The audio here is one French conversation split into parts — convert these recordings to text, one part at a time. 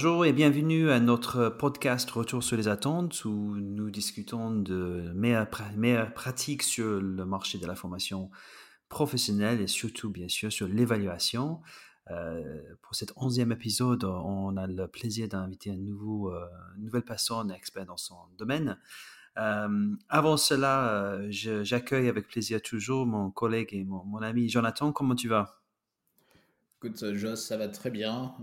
bonjour et bienvenue à notre podcast Retour sur les attentes où nous discutons de meilleures, pratiques sur le marché de la formation professionnelle et surtout bien sûr sur l'évaluation. Euh, pour cet onzième épisode, on a le plaisir d'inviter euh, une nouvelle personne expert dans son domaine. Euh, avant cela, j'accueille avec plaisir toujours mon collègue et mon ami Jonathan. Comment tu vas? Écoute, Joss, ça va très bien.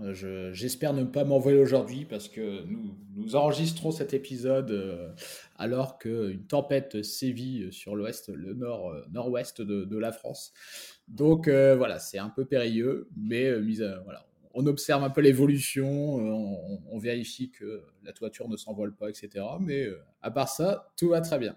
J'espère ne pas m'envoyer aujourd'hui parce que nous, nous enregistrons cet épisode euh, alors qu'une tempête sévit sur l'ouest, le nord, euh, nord-ouest de, la France. Donc euh, voilà, c'est un peu périlleux, mais voilà, on observe un peu l'évolution, on, vérifie que la toiture ne s'envole pas, etc. Mais à part ça, tout va très bien.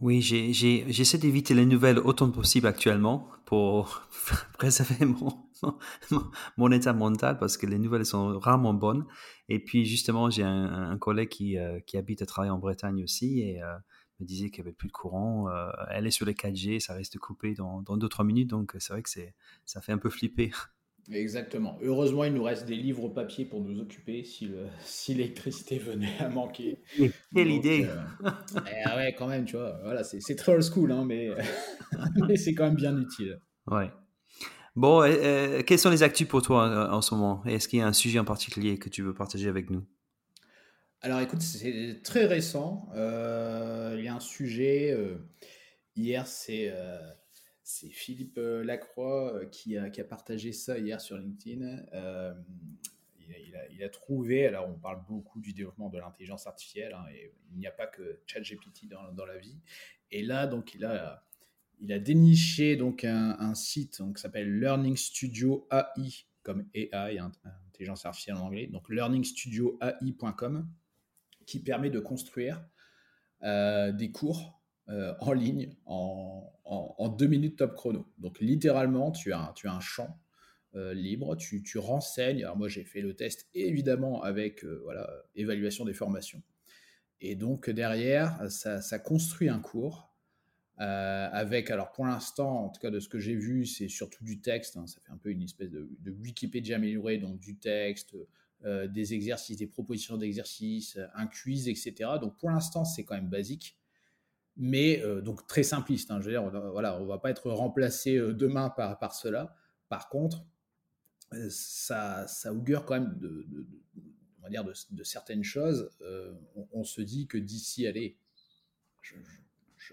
Oui, j'essaie d'éviter les nouvelles autant que possible actuellement pour préserver mon, mon état mental parce que les nouvelles sont rarement bonnes. Et puis justement, j'ai un, collègue qui, euh, qui, habite et travaille en Bretagne aussi et euh, me disait qu'il n'y avait plus de courant. Euh, elle est sur les 4G, ça reste coupé dans 2-3 minutes, donc c'est vrai que ça fait un peu flipper. Exactement. Heureusement, il nous reste des livres papier pour nous occuper si, l'électricité venait à manquer. Quelle idée eh Ouais, quand même, tu vois. Voilà, c'est très old school, hein, mais, mais c'est quand même bien utile. Ouais. Bon, euh, euh, quels sont les actus pour toi euh, en ce moment? Est-ce qu'il y a un sujet en particulier que tu veux partager avec nous? Alors écoute, c'est très récent. il y a un sujet. hier, c'est Philippe Lacroix qui a, partagé ça hier sur LinkedIn. Il a, trouvé, alors on parle beaucoup du développement de l'intelligence artificielle, hein, et il n'y a pas que ChatGPT dans, dans la vie. Et là, donc, il a il a déniché donc un, site qui s'appelle Learning Studio AI, comme AI, intelligence artificielle en anglais, donc learningstudioai.com, qui permet de construire euh, des cours euh, en ligne en, deux minutes top chrono. Donc littéralement, tu as, tu as un champ euh, libre, tu, renseignes. Alors moi, j'ai fait le test évidemment avec voilà, évaluation des formations. Et donc derrière, ça construit un cours euh, avec, alors pour l'instant, en tout cas de ce que j'ai vu, c'est surtout du texte. Hein. ça fait un peu une espèce de, Wikipédia améliorée, donc du texte, euh, des exercices, des propositions d'exercices, un quiz, etc. Donc pour l'instant, c'est quand même basique, mais euh, donc très simpliste. Hein. je veux dire, voilà, on va pas être remplacé demain par, par cela. Par contre, ça, ça augure quand même de, on va dire de, certaines choses. On, se dit que d'ici, allez, je,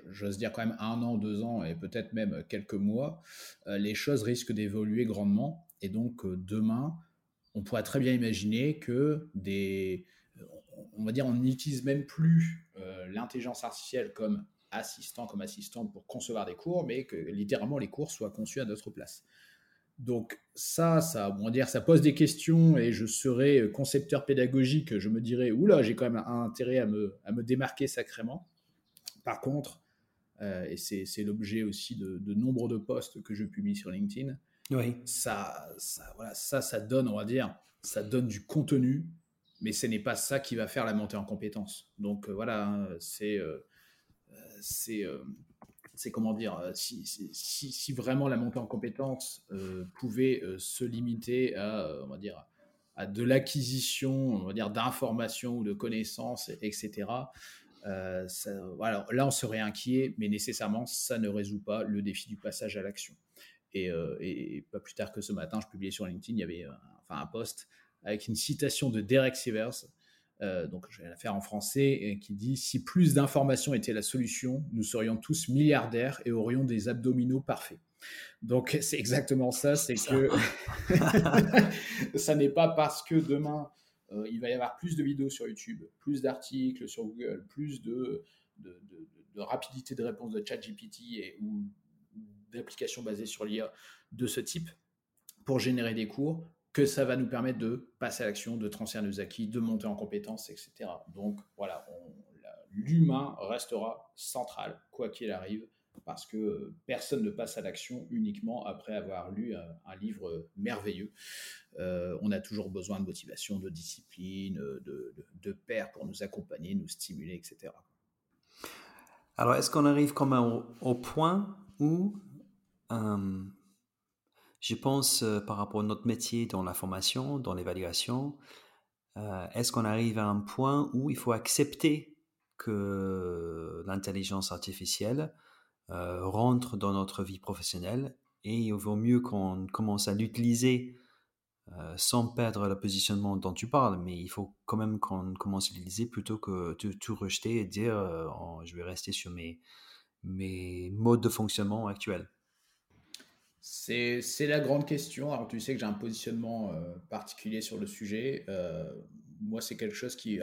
j'ose dire quand même un an, deux ans et peut-être même quelques mois, euh, les choses risquent d'évoluer grandement. Et donc euh, demain, on pourrait très bien imaginer que des, on va dire, on n'utilise même plus euh, l'intelligence artificielle comme assistant, comme assistante pour concevoir des cours, mais que littéralement les cours soient conçus à notre place. Donc ça, ça, on va dire, ça pose des questions et je serais concepteur pédagogique, je me dirais, oula, j'ai quand même un intérêt à me, à me démarquer sacrément. Par contre, euh, et c'est l'objet aussi de, nombre de posts que je publie sur LinkedIn, oui. ça, ça, voilà, ça, ça donne, on va dire, ça donne du contenu, mais ce n'est pas ça qui va faire la montée en compétences. Donc euh, voilà, hein, c'est euh, c'est c'est comment dire, si, si, si, vraiment la montée en compétences pouvait se limiter à, on va dire, à de l'acquisition, on va dire, d'informations ou de connaissances, etc. Euh, voilà, là, on serait inquiet, mais nécessairement, ça ne résout pas le défi du passage à l'action. Et, euh, pas plus tard que ce matin, je publiais sur LinkedIn, il y avait un, enfin, un post avec une citation de Derek Sivers, euh, donc je vais la faire en français, qui dit Si plus d'informations était la solution, nous serions tous milliardaires et aurions des abdominaux parfaits. Donc c'est exactement ça, c'est que ça n'est pas parce que demain euh, il va y avoir plus de vidéos sur YouTube, plus d'articles sur Google, plus de, rapidité de réponse de ChatGPT et, ou d'applications basées sur l'IA de ce type pour générer des cours que ça va nous permettre de passer à l'action, de transférer nos acquis, de monter en compétences, etc. Donc voilà, l'humain restera central, quoi qu'il arrive, parce que personne ne passe à l'action uniquement après avoir lu un, livre merveilleux. Euh, on a toujours besoin de motivation, de discipline, de, de, pour nous accompagner, nous stimuler, etc. Alors, est-ce qu'on arrive comme au, point où, euh, je pense, euh, par rapport à notre métier dans la formation, dans l'évaluation, est-ce qu'on arrive à un point où il faut accepter que l'intelligence artificielle rentre dans notre vie professionnelle et il vaut mieux qu'on commence à l'utiliser sans perdre le positionnement dont tu parles, mais il faut quand même qu'on commence à l'utiliser plutôt que de tout rejeter et dire oh, je vais rester sur mes, mes modes de fonctionnement actuels. C'est la grande question. Alors, tu sais que j'ai un positionnement particulier sur le sujet. moi, c'est quelque chose qui,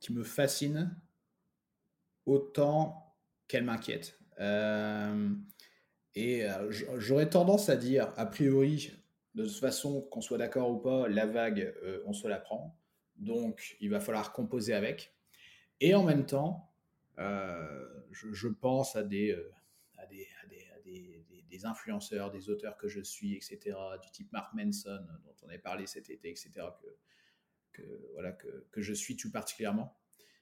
qui me fascine autant qu'elle m'inquiète. Et j'aurais tendance à dire, a priori, de toute façon, qu'on soit d'accord ou pas, la vague, euh, on se la prend. Donc, il va falloir composer avec. Et en même temps, euh, je, pense à des, euh, influenceurs, des auteurs que je suis, etc., du type Mark Manson, dont on a parlé cet été, etc., que, voilà, que, je suis tout particulièrement,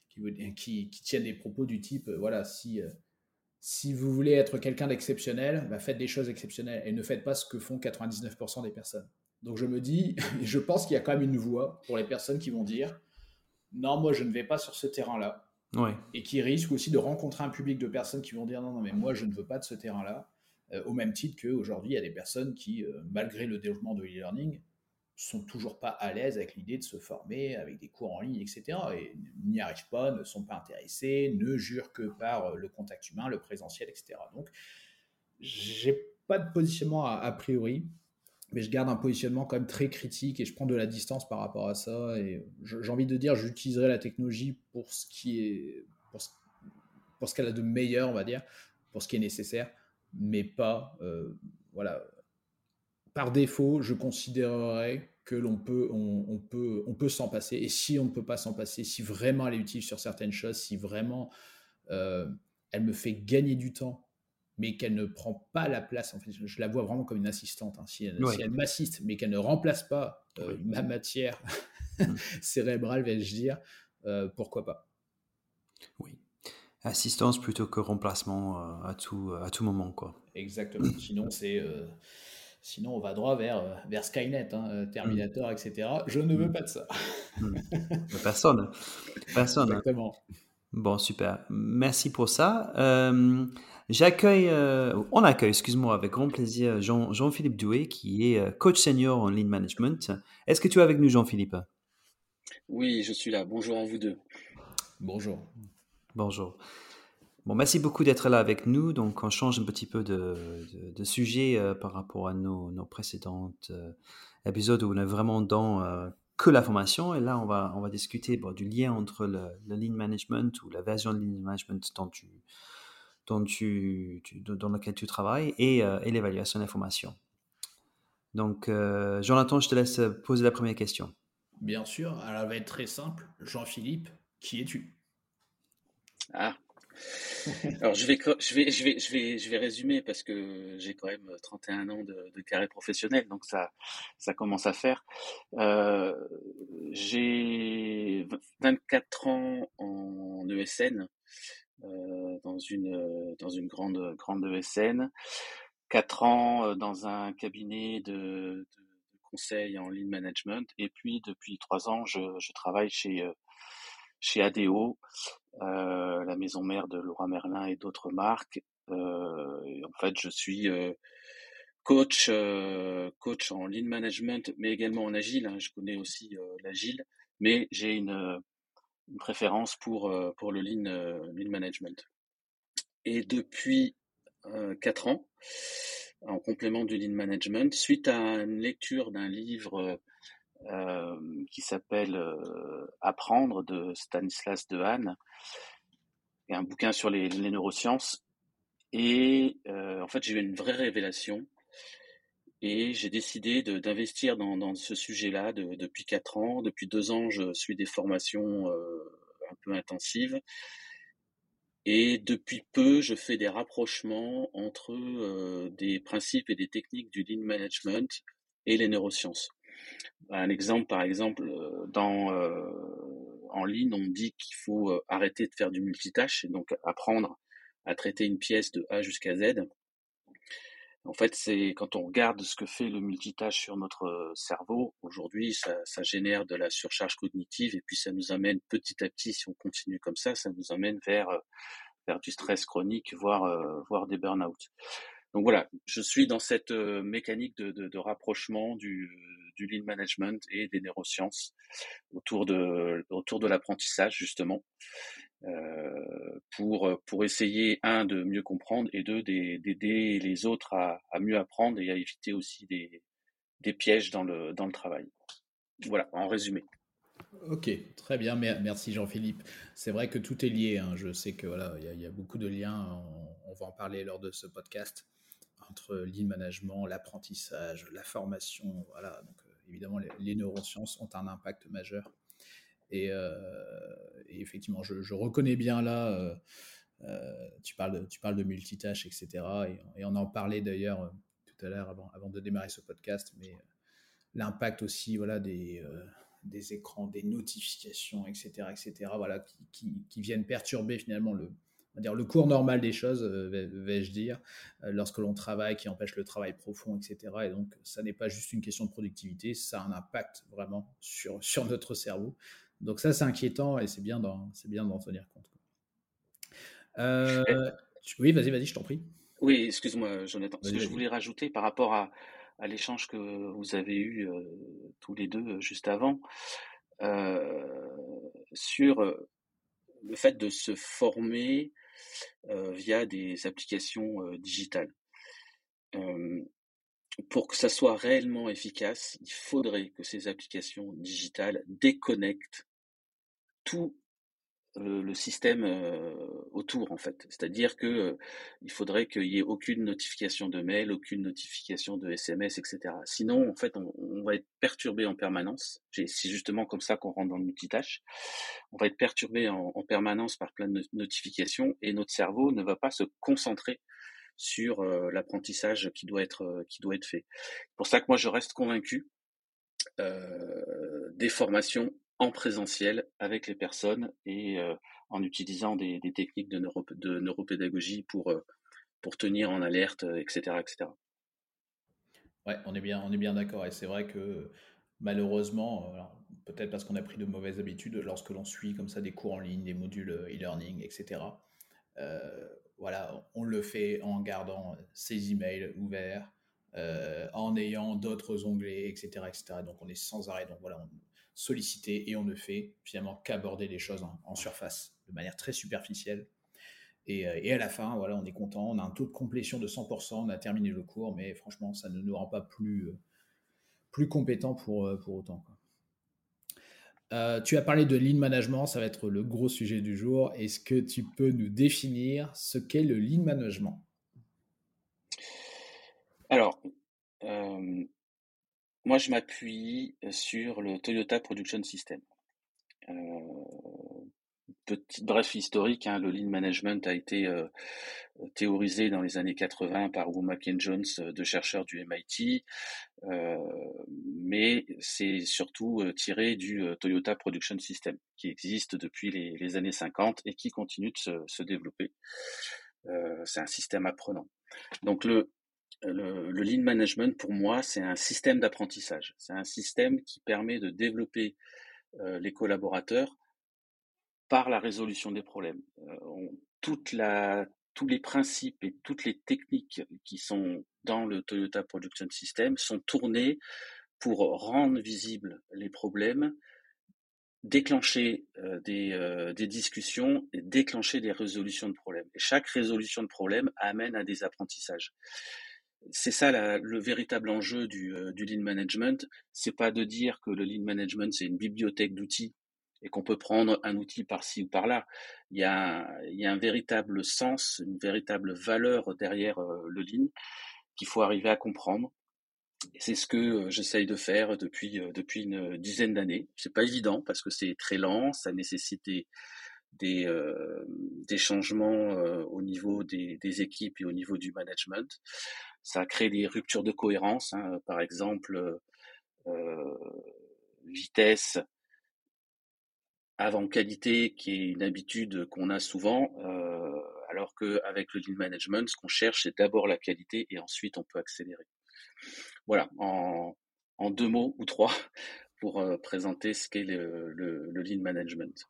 qui, tiennent des propos du type, voilà, si si vous voulez être quelqu'un d'exceptionnel, bah, faites des choses exceptionnelles et ne faites pas ce que font 99% des personnes. Donc je me dis, je pense qu'il y a quand même une voie pour les personnes qui vont dire non, moi je ne vais pas sur ce terrain-là. Et qui risquent aussi de rencontrer un public de personnes qui vont dire non, non, mais moi je ne veux pas de ce terrain-là. Euh, au même titre qu'aujourd'hui, il y a des personnes qui, euh, malgré le développement de l'e-learning, sont toujours pas à l'aise avec l'idée de se former avec des cours en ligne, etc. Et n'y arrivent pas, ne sont pas intéressés, ne jurent que par euh, le contact humain, le présentiel, etc. Donc, j'ai pas de positionnement a, priori, mais je garde un positionnement quand même très critique et je prends de la distance par rapport à ça. Et j'ai envie de dire, j'utiliserai la technologie pour ce qui est, pour ce, qu'elle a de meilleur, on va dire, pour ce qui est nécessaire, mais pas, euh, voilà. Par défaut, je considérerais que l'on peut, on, peut, on peut s'en passer. Et si on ne peut pas s'en passer, si vraiment elle est utile sur certaines choses, si vraiment euh, elle me fait gagner du temps, mais qu'elle ne prend pas la place, en fait, je la vois vraiment comme une assistante. Hein. Si, elle, m'assiste, mais qu'elle ne remplace pas euh, ma matière mm. cérébrale, vais-je dire, euh, pourquoi pas Oui. Assistance plutôt que remplacement à, tout, à tout moment. Quoi. Exactement. Sinon, c'est Sinon, on va droit vers, euh, vers Skynet, hein, euh, Terminator, etc. Je ne veux mm. pas de ça. Mm. Personne. Personne. Exactement. Bon, super. Merci pour ça. Euh, j'accueille, on accueille, excuse-moi, avec grand plaisir Jean, Jean-Philippe Doué, qui est coach senior en lean management. Est-ce que tu es avec nous, Jean-Philippe? Oui, je suis là. Bonjour à vous deux. Bonjour. Bonjour. Bon, merci beaucoup d'être là avec nous. Donc, on change un petit peu de, de, sujet euh, par rapport à nos, nos précédents euh, épisodes où on est vraiment dans euh, que la formation. Et là, on va, on va discuter du lien entre le, le, lean management ou la version de lean management dont tu, dont tu, dans laquelle tu travailles et, et l'évaluation des formations. Donc, Jonathan, je te laisse poser la première question. Bien sûr, elle va être très simple. Jean-Philippe, qui es-tu? Ah, alors je vais, je, vais, je, vais, je, vais, je vais résumer parce que j'ai quand même 31 ans de, de, carré professionnel, donc ça, ça commence à faire. Euh, j'ai 24 ans en ESN, euh, dans, une, dans une grande, grande ESN, 4 ans euh, dans un cabinet de, conseil en lean management, et puis depuis 3 ans, je, travaille chez, euh, chez ADO euh, la maison mère de Laura Merlin et d'autres marques. Euh, en fait, je suis euh, coach, coach en lean management, mais également en agile. Hein. Je connais aussi l'agile, mais j'ai une, préférence pour, pour le lean, lean management. Et depuis quatre ans, en complément du lean management, suite à une lecture d'un livre qui s'appelle euh, Apprendre de Stanislas Dehaene, et un bouquin sur les, neurosciences. Et euh, en fait, j'ai eu une vraie révélation et j'ai décidé d'investir dans, ce sujet-là de, depuis quatre ans. Depuis deux ans, je suis des formations un peu intensives. Et depuis peu, je fais des rapprochements entre euh, des principes et des techniques du lean management et les neurosciences. Un exemple, par exemple, euh, euh, en ligne, on dit qu'il faut euh, arrêter de faire du multitâche et donc apprendre à traiter une pièce de A jusqu'à Z. En fait, c'est quand on regarde ce que fait le multitâche sur notre cerveau, aujourd'hui, ça, génère de la surcharge cognitive et puis ça nous amène petit à petit, si on continue comme ça, ça nous amène vers, du stress chronique, voire, des burn-out. Donc voilà, je suis dans cette mécanique de rapprochement du, du lean management et des neurosciences autour de, autour de l'apprentissage, justement. Euh, pour, pour essayer, un, de mieux comprendre et deux, d'aider les autres à, mieux apprendre et à éviter aussi des, pièges dans le, dans le travail. Voilà, en résumé. Ok, très bien, merci Jean-Philippe. C'est vrai que tout est lié. Hein. Je sais que voilà, il y, a beaucoup de liens. On, va en parler lors de ce podcast entre lean management, l'apprentissage, la formation. Voilà, évidemment, les, neurosciences ont un impact majeur. Et, euh, effectivement, je, reconnais bien là, euh, euh, tu, parles de, tu parles de multitâche, etc. Et, on en parlait d'ailleurs tout à l'heure avant, de démarrer ce podcast, mais l'impact aussi voilà, des, des écrans, des notifications, etc., etc., voilà, qui, qui, qui viennent perturber finalement le, on va dire, le cours normal des choses, vais-je dire, lorsque l'on travaille, qui empêche le travail profond, etc. Et donc, ça n'est pas juste une question de productivité, ça a un impact vraiment sur, sur notre cerveau. Donc ça, c'est inquiétant et c'est bien d'en tenir compte. Euh, oui, vas-y, vas-y, je t'en prie. Oui, excuse-moi, Jonathan. Ce que je voulais rajouter par rapport à, à l'échange que vous avez eu euh, tous les deux juste avant, euh, sur le fait de se former euh, via des applications euh, digitales. Euh, pour que ça soit réellement efficace, il faudrait que ces applications digitales déconnectent tout le, système euh, autour en fait. C'est-à-dire que euh, il faudrait qu'il y ait aucune notification de mail, aucune notification de SMS, etc. Sinon, en fait, on, va être perturbé en permanence. C'est justement comme ça qu'on rentre dans le multitâche. On va être perturbé en, en, permanence par plein de notifications et notre cerveau ne va pas se concentrer sur euh, l'apprentissage qui doit être qui doit être fait. C'est pour ça que moi je reste convaincu des formations en présentiel avec les personnes et euh, en utilisant des, techniques de, neuro, de, neuropédagogie pour, euh, pour tenir en alerte, etc. etc. Ouais, on est bien, bien d'accord. Et c'est vrai que malheureusement, peut-être parce qu'on a pris de mauvaises habitudes, lorsque l'on suit comme ça des cours en ligne, des modules e-learning, etc., euh, voilà, on le fait en gardant ses emails ouverts, euh, en ayant d'autres onglets, etc., etc. Donc on est sans arrêt. Donc voilà, sollicité et on ne fait finalement qu'aborder les choses en, surface de manière très superficielle. Et, euh, et, à la fin, voilà, on est content, on a un taux de complétion de 100%, on a terminé le cours, mais franchement, ça ne nous rend pas plus, euh, plus compétents pour, euh, pour autant. Quoi. Tu as parlé de lean management, ça va être le gros sujet du jour. Est-ce que tu peux nous définir ce qu'est le lean management? Alors, moi, je m'appuie sur le Toyota Production System. Euh, petite bref historique, hein, le lean management a été euh, théorisé dans les années 80 par Womack Jones, deux chercheurs du MIT, euh, mais c'est surtout tiré du Toyota Production System, qui existe depuis les, les années 50 et qui continue de se, se développer. c'est un système apprenant. Donc le le, le, lean management, pour moi, c'est un système d'apprentissage. C'est un système qui permet de développer euh, les collaborateurs par la résolution des problèmes. Euh, tous les principes et toutes les techniques qui sont dans le Toyota Production System sont tournés pour rendre visibles les problèmes, déclencher euh, des, euh, discussions et déclencher des résolutions de problèmes. Chaque résolution de problème amène à des apprentissages c'est ça le véritable enjeu du, euh, du lean management. C'est pas de dire que le lean management c'est une bibliothèque d'outils et qu'on peut prendre un outil par-ci ou par-là. Il y a, il y a un véritable sens, une véritable valeur derrière euh, le lean qu'il faut arriver à comprendre. C'est ce que euh, j'essaye de faire depuis une dizaine d'années. C'est pas évident parce que c'est très lent, ça nécessite des changements au niveau des, équipes et au niveau du management ça crée des ruptures de cohérence. Hein. Par exemple, euh, vitesse avant qualité, qui est une habitude qu'on a souvent, euh, Alors qu'avec le lean management, ce qu'on cherche, c'est d'abord la qualité et ensuite on peut accélérer. Voilà, en, deux mots ou trois pour présenter ce qu'est le, lean management.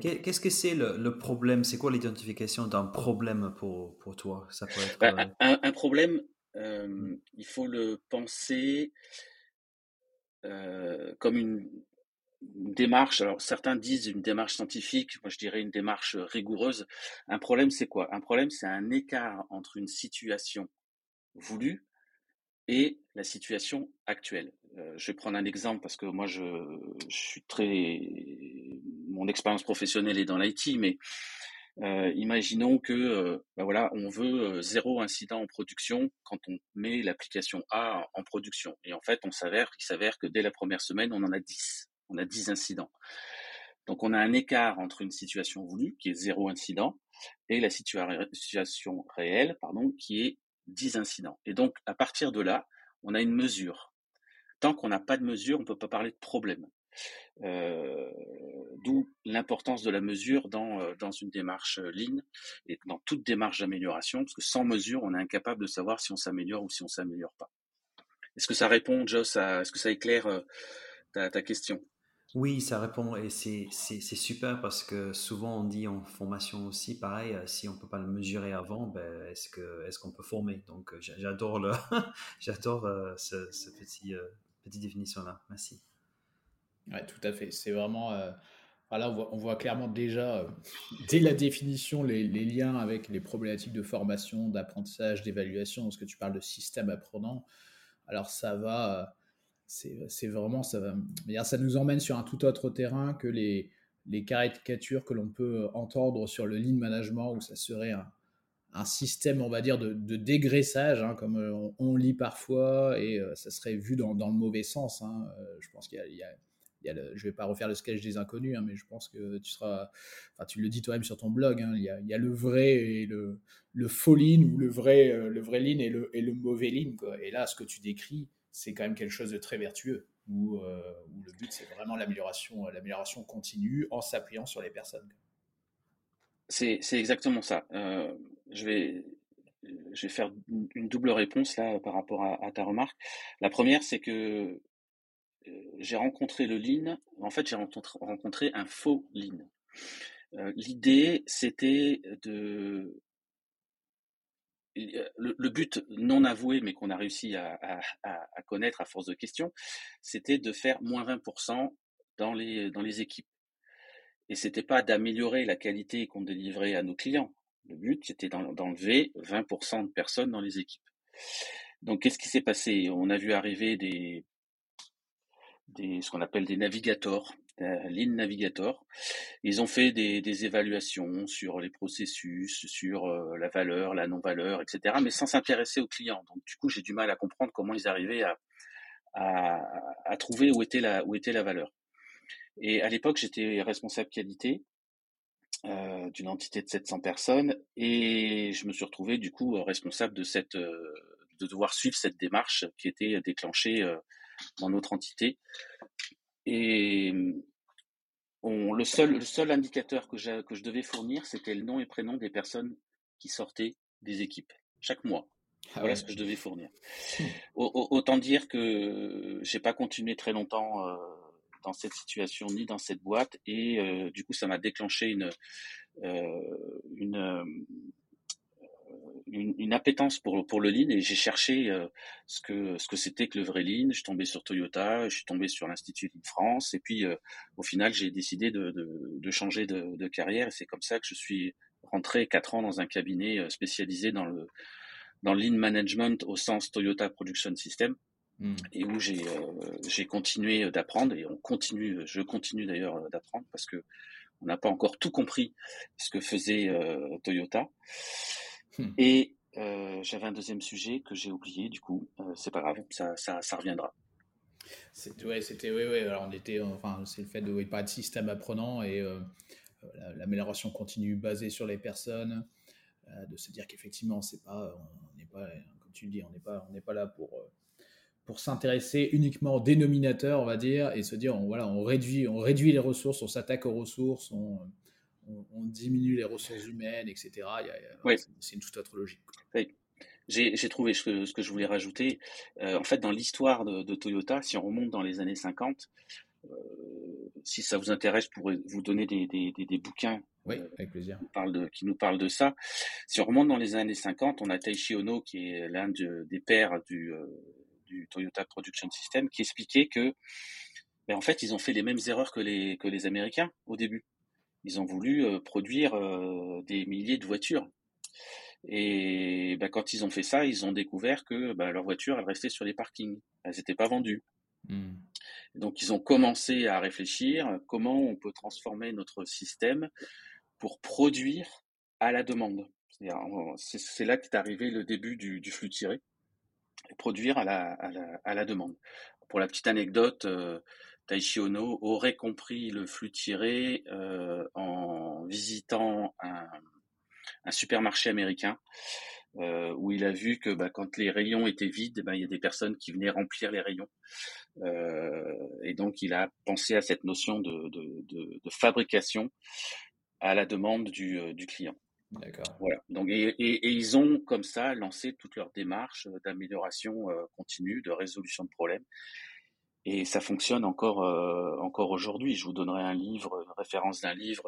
Qu'est-ce que c'est le, problème? C'est quoi l'identification d'un problème pour, pour toi? Ça peut être, bah, un, problème, mmh. il faut le penser comme une, démarche, alors certains disent une démarche scientifique, moi je dirais une démarche rigoureuse. Un problème, c'est quoi? Un problème, c'est un écart entre une situation voulue et la situation actuelle. je vais prendre un exemple parce que moi je, suis très, mon expérience professionnelle est dans l'IT, mais imaginons que ben voilà, on veut zéro incident en production quand on met l'application A en production. Et en fait, on s'avère, il s'avère que dès la première semaine, on en a 10 on a 10 incidents. Donc on a un écart entre une situation voulue, qui est zéro incident, et la situation réelle, qui est 10 incidents. Et donc à partir de là, on a une mesure. Tant qu'on n'a pas de mesure, on ne peut pas parler de problème. Euh, d'où l'importance de la mesure dans, euh, dans une démarche euh, lean et dans toute démarche d'amélioration, parce que sans mesure, on est incapable de savoir si on s'améliore ou si on s'améliore pas. Est-ce que ça répond, Joss, est-ce que ça éclaire ta question? Oui, ça répond et c'est super parce que souvent on dit en formation aussi, pareil, si on peut pas le mesurer avant, ben, est-ce que est-ce qu'on peut former? Donc j'adore le j'adore ce, petit petite définition là. Merci. Ouais, tout à fait. C'est vraiment voilà, on voit, clairement déjà dès la définition les, liens avec les problématiques de formation, d'apprentissage, d'évaluation. Parce que tu parles de système apprenant, alors ça va c'est vraiment ça va ça nous emmène sur un tout autre terrain que les, caricatures que l'on peut entendre sur le lean management où ça serait un, système on va dire de, dégraissage hein, comme euh, on, lit parfois et euh, ça serait vu dans, le mauvais sens hein. Euh, je pense qu'il y a, y a je vais pas refaire le sketch des inconnus, hein, mais je pense que tu le dis toi-même sur ton blog, il, y a, il, y a, le vrai et le, le faux lean ou le vrai, le lean et le, le mauvais lean. Quoi. Et là, ce que tu décris, c'est quand même quelque chose de très vertueux, où, euh, le but, c'est vraiment l'amélioration, euh, l'amélioration continue en s'appuyant sur les personnes. C'est exactement ça. Euh, je, vais, je vais faire une double réponse là par rapport à, ta remarque. La première, c'est que j'ai rencontré le lean. En fait, j'ai rencontré, un faux lean. L'idée, c'était de le, but non avoué, mais qu'on a réussi à, connaître à force de questions, c'était de faire moins 20% dans les, dans les équipes. Et c'était pas d'améliorer la qualité qu'on délivrait à nos clients. Le but, c'était d'enlever 20% de personnes dans les équipes. Donc, qu'est-ce qui s'est passé? On a vu arriver des, des, ce qu'on appelle des navigateurs, euh, Lean Navigator. Ils ont fait des, évaluations sur les processus, sur euh, la valeur, la non-valeur, etc., mais sans s'intéresser aux clients. Donc du coup, j'ai du mal à comprendre comment ils arrivaient à, trouver où était, la, où était la valeur. Et à l'époque, j'étais responsable qualité euh, d'une entité de 700 personnes et je me suis retrouvé du coup responsable de cette de devoir suivre cette démarche qui était déclenchée dans notre entité et on, le, seul, le seul indicateur que, que je devais fournir, c'était le nom et prénom des personnes qui sortaient des équipes, chaque mois. Ah voilà ce que je devais fournir. Autant dire que j'ai pas continué très longtemps euh, dans cette situation ni dans cette boîte et euh, du coup ça m'a déclenché une euh, une une, appétence pour, pour le lean et j'ai cherché euh, ce que ce que c'était que le vrai lean. Je suis tombé sur Toyota, je suis tombé sur l'Institut Lean France et puis euh, au final j'ai décidé de, de, de, changer de, de carrière et c'est comme ça que je suis rentré quatre ans dans un cabinet euh, spécialisé dans le dans le lean management au sens Toyota Production System hmm. et où j'ai j'ai continué d'apprendre et on continue je continue d'ailleurs d'apprendre parce que on n'a pas encore tout compris ce que faisait Toyota. Hmm. Et euh, j'avais un deuxième sujet que j'ai oublié, du coup, euh, c'est pas grave, ça, ça, ça reviendra. Ouais, c'était, ouais, ouais, alors on était, enfin, c'est le fait de pas de système apprenant et euh, l'amélioration continue basée sur les personnes, de se dire qu'effectivement, c'est pas, on n'est pas, comme tu le dis, on n'est pas, on n'est pas là pour pour s'intéresser uniquement au dénominateur, on va dire, et se dire, on, voilà, on réduit, on réduit les ressources, on s'attaque aux ressources, on, on, diminue les ressources humaines, etc. C'est une toute autre logique. J'ai trouvé ce que, je voulais rajouter. Euh, en fait, dans l'histoire de, Toyota, si on remonte dans les années 50, euh, si ça vous intéresse, je pourrais vous donner des, bouquins oui, euh, avec plaisir. Qui, nous de, qui nous parlent de ça. Si on remonte dans les années 50, on a Taishi Ono, qui est l'un des pères du, du, Toyota Production System, qui expliquait que, ben, en fait, ils ont fait les mêmes erreurs que les, que les Américains au début. Ils ont voulu produire des milliers de voitures. Et bah, quand ils ont fait ça, ils ont découvert que bah, leurs voitures, elles restaient sur les parkings. Elles n'étaient pas vendues. Mmh. Donc ils ont commencé à réfléchir comment on peut transformer notre système pour produire à la demande. C'est là qu'est arrivé le début du, flux tiré, produire à la, à, la, demande. Pour la petite anecdote, euh, Taishi Ono aurait compris le flux tiré euh, en visitant un, un supermarché américain euh, où il a vu que bah, quand les rayons étaient vides, bah, il y a des personnes qui venaient remplir les rayons. Euh, et donc il a pensé à cette notion de, de, de, fabrication à la demande du, du client. D'accord. Voilà. Donc et, et, ils ont comme ça lancé toute leur démarche d'amélioration continue, de résolution de problèmes. Et ça fonctionne encore, euh, encore aujourd'hui. Je vous donnerai un livre, une référence d'un livre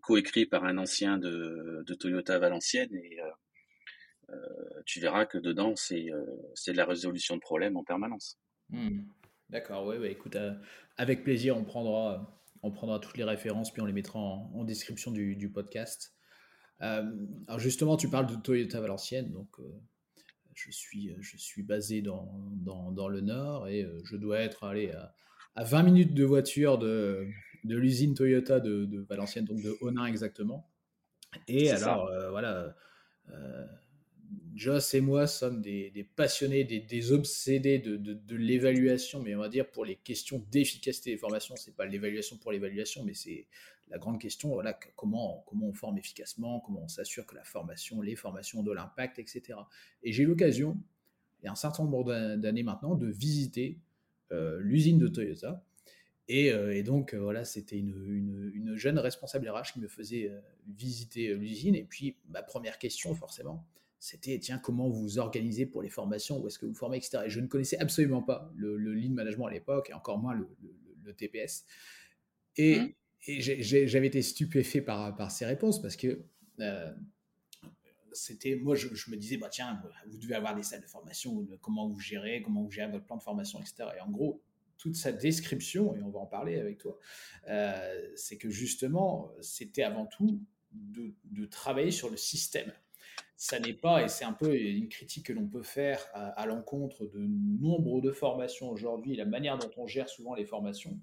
coécrit par un ancien de, Toyota Valenciennes et euh, euh, tu verras que dedans, c'est de la résolution de problèmes en permanence. Hmm. D'accord, ouais, bah, écoute, avec plaisir, on prendra, on prendra toutes les références, puis on les mettra en, en description du, du podcast. alors justement, tu parles de Toyota Valenciennes, donc je suis, euh, je suis basé dans, dans, dans le nord et euh, je dois être allé à, à 20 minutes de voiture de, de l'usine Toyota de, de, Valenciennes, donc de Onin exactement. Et alors, euh, voilà, Joss et moi sommes des, passionnés, des, obsédés de, l'évaluation, mais on va dire pour les questions d'efficacité des formations, c'est pas l'évaluation pour l'évaluation, mais c'est la grande question, voilà, comment, on forme efficacement, comment on s'assure que la formation, les formations ont de l'impact, etc. Et j'ai eu l'occasion, il y a un certain nombre d'années maintenant, de visiter euh, l'usine de Toyota. Et, euh, donc, euh, voilà, c'était une, une, jeune responsable RH qui me faisait visiter l'usine. Et puis, ma première question, forcément, c'était tiens, comment vous vous organisez pour les formations, où est-ce que vous formez, etc. Et je ne connaissais absolument pas le, le lean management à l'époque, et encore moins le, le, TPS. Et, mmh. et j'avais été stupéfait par, par ces réponses parce que euh, c'était, moi, je, me disais, bah, tiens, vous devez avoir des salles de formation, comment vous gérez, comment vous gérez votre plan de formation, etc. Et en gros, toute sa description, et on va en parler avec toi, euh, c'est que justement, c'était avant tout de, de travailler sur le système ça n'est pas, et c'est un peu une critique que l'on peut faire à, l'encontre de nombre de formations aujourd'hui, la manière dont on gère souvent les formations,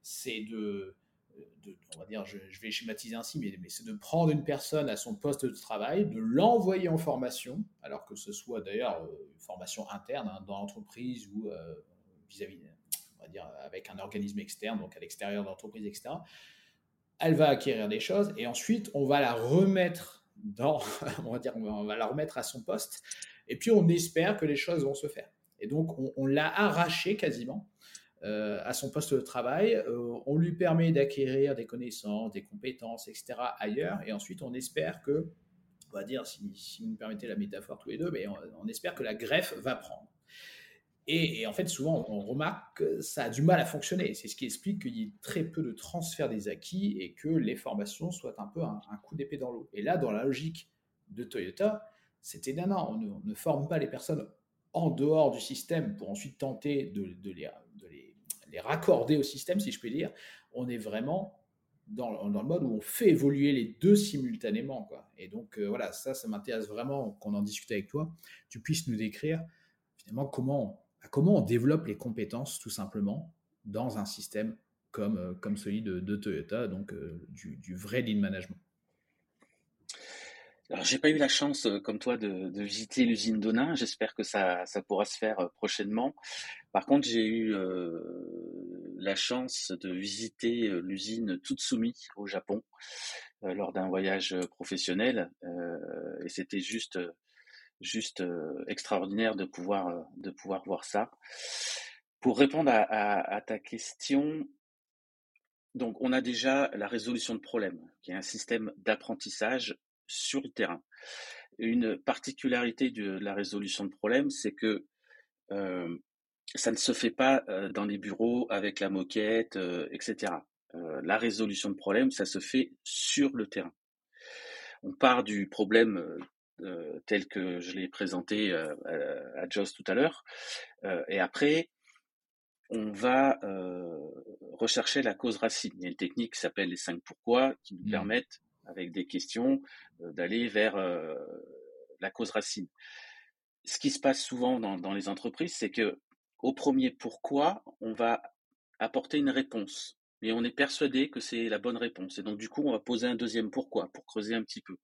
c'est de, on va dire, je, vais schématiser ainsi, mais, c'est de prendre une personne à son poste de travail, de l'envoyer en formation, alors que ce soit d'ailleurs euh, une formation interne hein, dans l'entreprise ou euh, vis-à-vis, on va dire, avec un organisme externe, donc à l'extérieur de l'entreprise, etc. Elle va acquérir des choses et ensuite on va la remettre on va dire, on va la remettre à son poste. Et puis on espère que les choses vont se faire. Et donc on, l'a arraché quasiment euh, à son poste de travail. Euh, on lui permet d'acquérir des connaissances, des compétences, etc. ailleurs. Et ensuite on espère que, on va dire, si, si vous me permettez la métaphore tous les deux, mais on espère que la greffe va prendre. Et, en fait, souvent, on remarque que ça a du mal à fonctionner. C'est ce qui explique qu'il y ait très peu de transfert des acquis et que les formations soient un peu un, coup d'épée dans l'eau. Et là, dans la logique de Toyota, c'était non, on ne, forme pas les personnes en dehors du système pour ensuite tenter de, les, raccorder au système, si je peux dire. On est vraiment dans, le mode où on fait évoluer les deux simultanément. Et donc, euh, voilà, ça, ça m'intéresse vraiment qu'on en discute avec toi. Tu puisses nous décrire finalement comment comment on développe les compétences tout simplement dans un système comme, euh, comme celui de, Toyota, donc euh, du, vrai lean management. Alors, j'ai pas eu la chance, euh, comme toi, de, visiter l'usine d'Onin. J'espère que ça, ça, pourra se faire prochainement. Par contre, j'ai eu la chance de visiter l'usine Tutsumi au Japon lors d'un voyage professionnel. et c'était juste juste euh, extraordinaire de pouvoir, euh, de pouvoir voir ça. Pour répondre à, ta question, donc, on a déjà la résolution de problèmes, qui est un système d'apprentissage sur le terrain. Une particularité de la résolution de problèmes, c'est que euh, ça ne se fait pas dans les bureaux avec la moquette, etc. la résolution de problèmes, ça se fait sur le terrain. On part du problème tel que je l'ai présenté à, à Joss tout à l'heure, et après, on va rechercher la cause racine. Il y a une technique qui s'appelle les cinq pourquoi qui nous mmh. permettent, avec des questions, d'aller vers la cause racine. Ce qui se passe souvent dans, les entreprises, c'est que au premier pourquoi, on va apporter une réponse. Et on est persuadé que c'est la bonne réponse. Et donc, du coup, on va poser un deuxième pourquoi pour creuser un petit peu.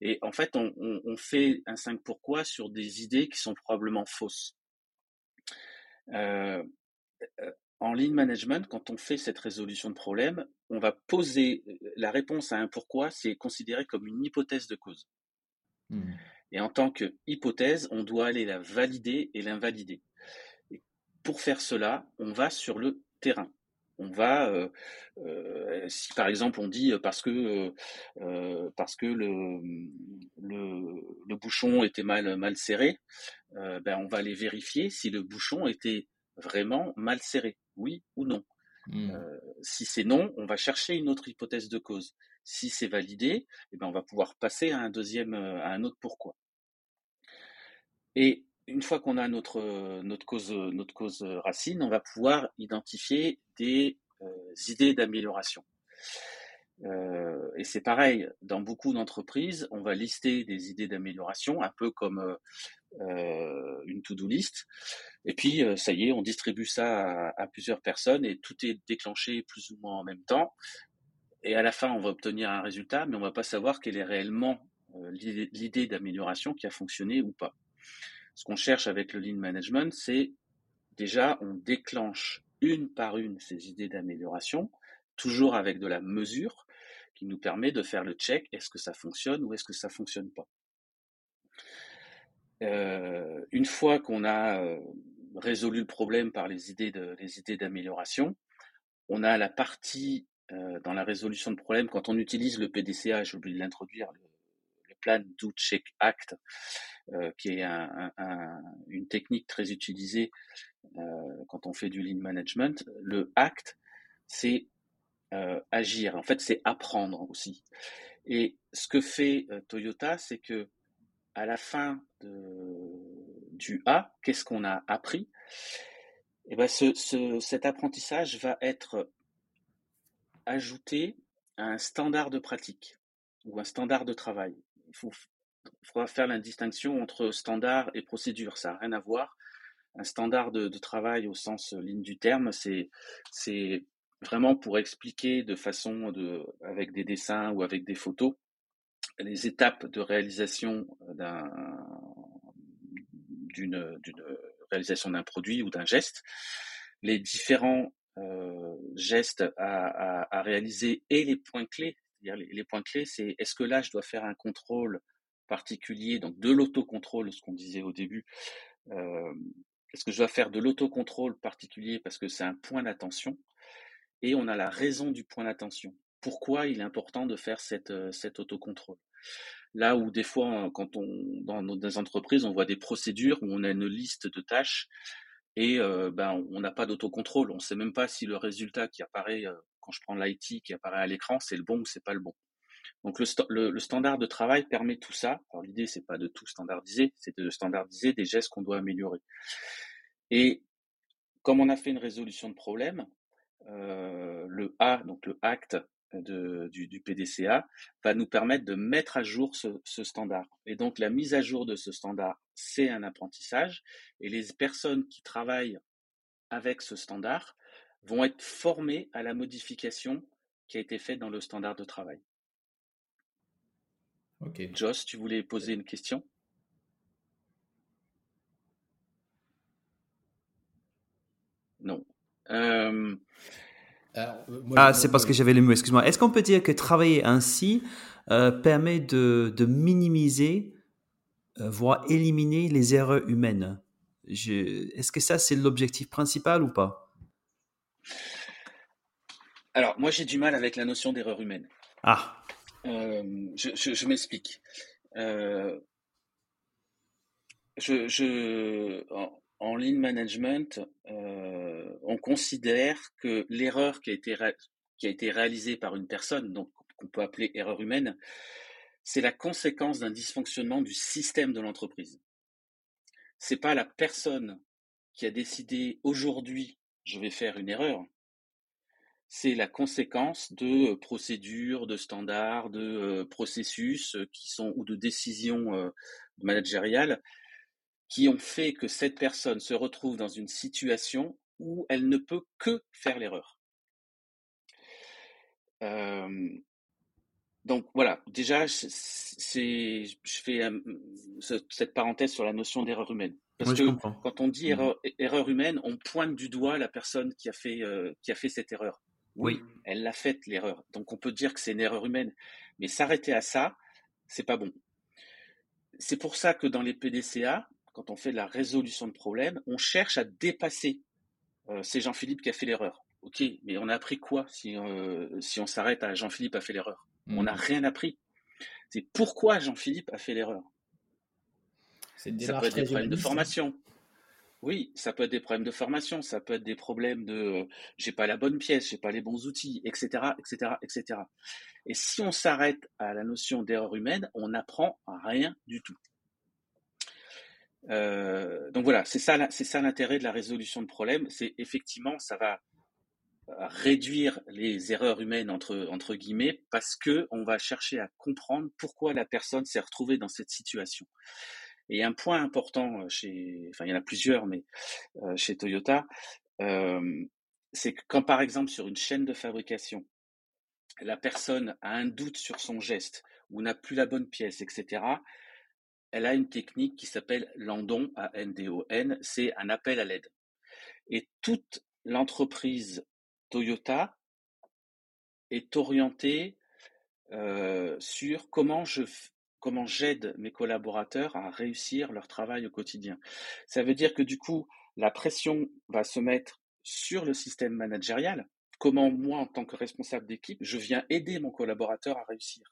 Et en fait, on, on fait un 5 pourquoi sur des idées qui sont probablement fausses. Euh, euh, en lean management, quand on fait cette résolution de problème, on va poser euh, la réponse à un pourquoi, c'est considéré comme une hypothèse de cause. Mmh. Et en tant qu'hypothèse, on doit aller la valider et l'invalider. Pour faire cela, on va sur le terrain. On va, euh, si par exemple on dit parce que parce que le, le, bouchon était mal mal serré, ben on va aller vérifier si le bouchon était vraiment mal serré, oui ou non. Mmh. Si c'est non, on va chercher une autre hypothèse de cause. Si c'est validé, eh ben on va pouvoir passer à un deuxième, à un autre pourquoi. Et une fois qu'on a notre, notre, cause, notre cause racine, on va pouvoir identifier des euh, idées d'amélioration. et c'est pareil, dans beaucoup d'entreprises, on va lister des idées d'amélioration, un peu comme euh, une to-do list. Et puis, euh, ça y est, on distribue ça à, plusieurs personnes et tout est déclenché plus ou moins en même temps. Et à la fin, on va obtenir un résultat, mais on va pas savoir quelle est réellement euh, l'idée d'amélioration qui a fonctionné ou pas. Ce qu'on cherche avec le lean management, c'est déjà, on déclenche une par une ces idées d'amélioration, toujours avec de la mesure qui nous permet de faire le check, est-ce que ça fonctionne ou est-ce que ça fonctionne pas. Euh, une fois qu'on a euh, résolu le problème par les idées de, les idées d'amélioration, on a la partie euh, dans la résolution de problème quand on utilise le PDCA, j'ai oublié de l'introduire, le, Plan Do Check Act, qui est un, un, une technique très utilisée quand on fait du lean management. Le ACT, c'est agir. En fait, c'est apprendre aussi. Et ce que fait Toyota, c'est que à la fin du A, qu'est-ce qu'on a appris? Et eh ben cet apprentissage va être ajouté à un standard de pratique ou un standard de travail. Il faut, faudra faire la distinction entre standard et procédure, ça n'a rien à voir. Un standard de, travail au sens ligne du terme, c'est vraiment pour expliquer de façon de, avec des dessins ou avec des photos les étapes de réalisation d'une réalisation d'un produit ou d'un geste, les différents euh, gestes à, réaliser et les points clés. Les, points clés, c'est est-ce que là je dois faire un contrôle particulier, donc de l'autocontrôle, ce qu'on disait au début. Euh, est-ce que je dois faire de l'autocontrôle particulier parce que c'est un point d'attention? Et on a la raison du point d'attention. Pourquoi il est important de faire euh, cet autocontrôle? Là où des fois, dans nos entreprises, on voit des procédures où on a une liste de tâches et euh, ben on n'a pas d'autocontrôle. On ne sait même pas si le résultat qui apparaît je prends l'IT qui apparaît à l'écran, c'est le bon ou c'est pas le bon. Donc le, le, standard de travail permet tout ça. Alors l'idée c'est pas de tout standardiser, c'est de standardiser des gestes qu'on doit améliorer. Et comme on a fait une résolution de problème, euh, le A, donc le acte, du, PDCA va nous permettre de mettre à jour ce, standard. Et donc la mise à jour de ce standard, c'est un apprentissage. Et les personnes qui travaillent avec ce standard vont être formées à la modification qui a été faite dans le standard de travail. Ok. Joss, tu voulais poser une question? Non. Euh, euh, ah, c'est parce que j'avais les mots, excuse-moi. Est-ce qu'on peut dire que travailler ainsi euh, permet de, minimiser, euh, voire éliminer les erreurs humaines? Est-ce que ça, c'est l'objectif principal ou pas? Alors, moi, j'ai du mal avec la notion d'erreur humaine. Ah. Euh, je, m'explique. Euh, je, en, lean management, euh, on considère que l'erreur qui a été qui a été réalisée par une personne, donc qu'on peut appeler erreur humaine, c'est la conséquence d'un dysfonctionnement du système de l'entreprise. C'est pas la personne qui a décidé aujourd'hui je vais faire une erreur. C'est la conséquence de procédures, de standards, de processus qui sont ou de décisions managériales qui ont fait que cette personne se retrouve dans une situation où elle ne peut que faire l'erreur. donc voilà, déjà, je fais cette parenthèse sur la notion d'erreur humaine. Parce que quand on dit mmh erreur, humaine, on pointe du doigt la personne qui a fait, qui a fait cette erreur. Oui. Elle l'a faite, l'erreur. Donc on peut dire que c'est une erreur humaine. Mais s'arrêter à ça, c'est pas bon. C'est pour ça que dans les PDCA, quand on fait de la résolution de problèmes, on cherche à dépasser. Euh, c'est Jean-Philippe qui a fait l'erreur. Ok, mais on a appris quoi si, euh, si on s'arrête à Jean-Philippe a fait l'erreur? On n'a mmh. rien appris. C'est pourquoi Jean-Philippe a fait l'erreur? Ça peut être des problèmes de hein. formation. Oui, ça peut être des problèmes de formation, ça peut être des problèmes de euh, j'ai pas la bonne pièce, j'ai pas les bons outils, etc., etc., etc. Et si on s'arrête à la notion d'erreur humaine, on n'apprend rien du tout. Euh, donc voilà, c'est ça, c'est ça l'intérêt de la résolution de problèmes. C'est effectivement, ça va réduire les erreurs humaines entre entre guillemets parce que on va chercher à comprendre pourquoi la personne s'est retrouvée dans cette situation. Et un point important chez, enfin il y en a plusieurs, mais chez Toyota, c'est que quand par exemple sur une chaîne de fabrication, la personne a un doute sur son geste ou n'a plus la bonne pièce, etc., elle a une technique qui s'appelle l'andon, A-N-D-O-N, c'est un appel à l'aide. Et toute l'entreprise Toyota est orientée sur comment je, comment j'aide mes collaborateurs à réussir leur travail au quotidien. Ça veut dire que du coup, la pression va se mettre sur le système managérial. Comment moi, en tant que responsable d'équipe, je viens aider mon collaborateur à réussir.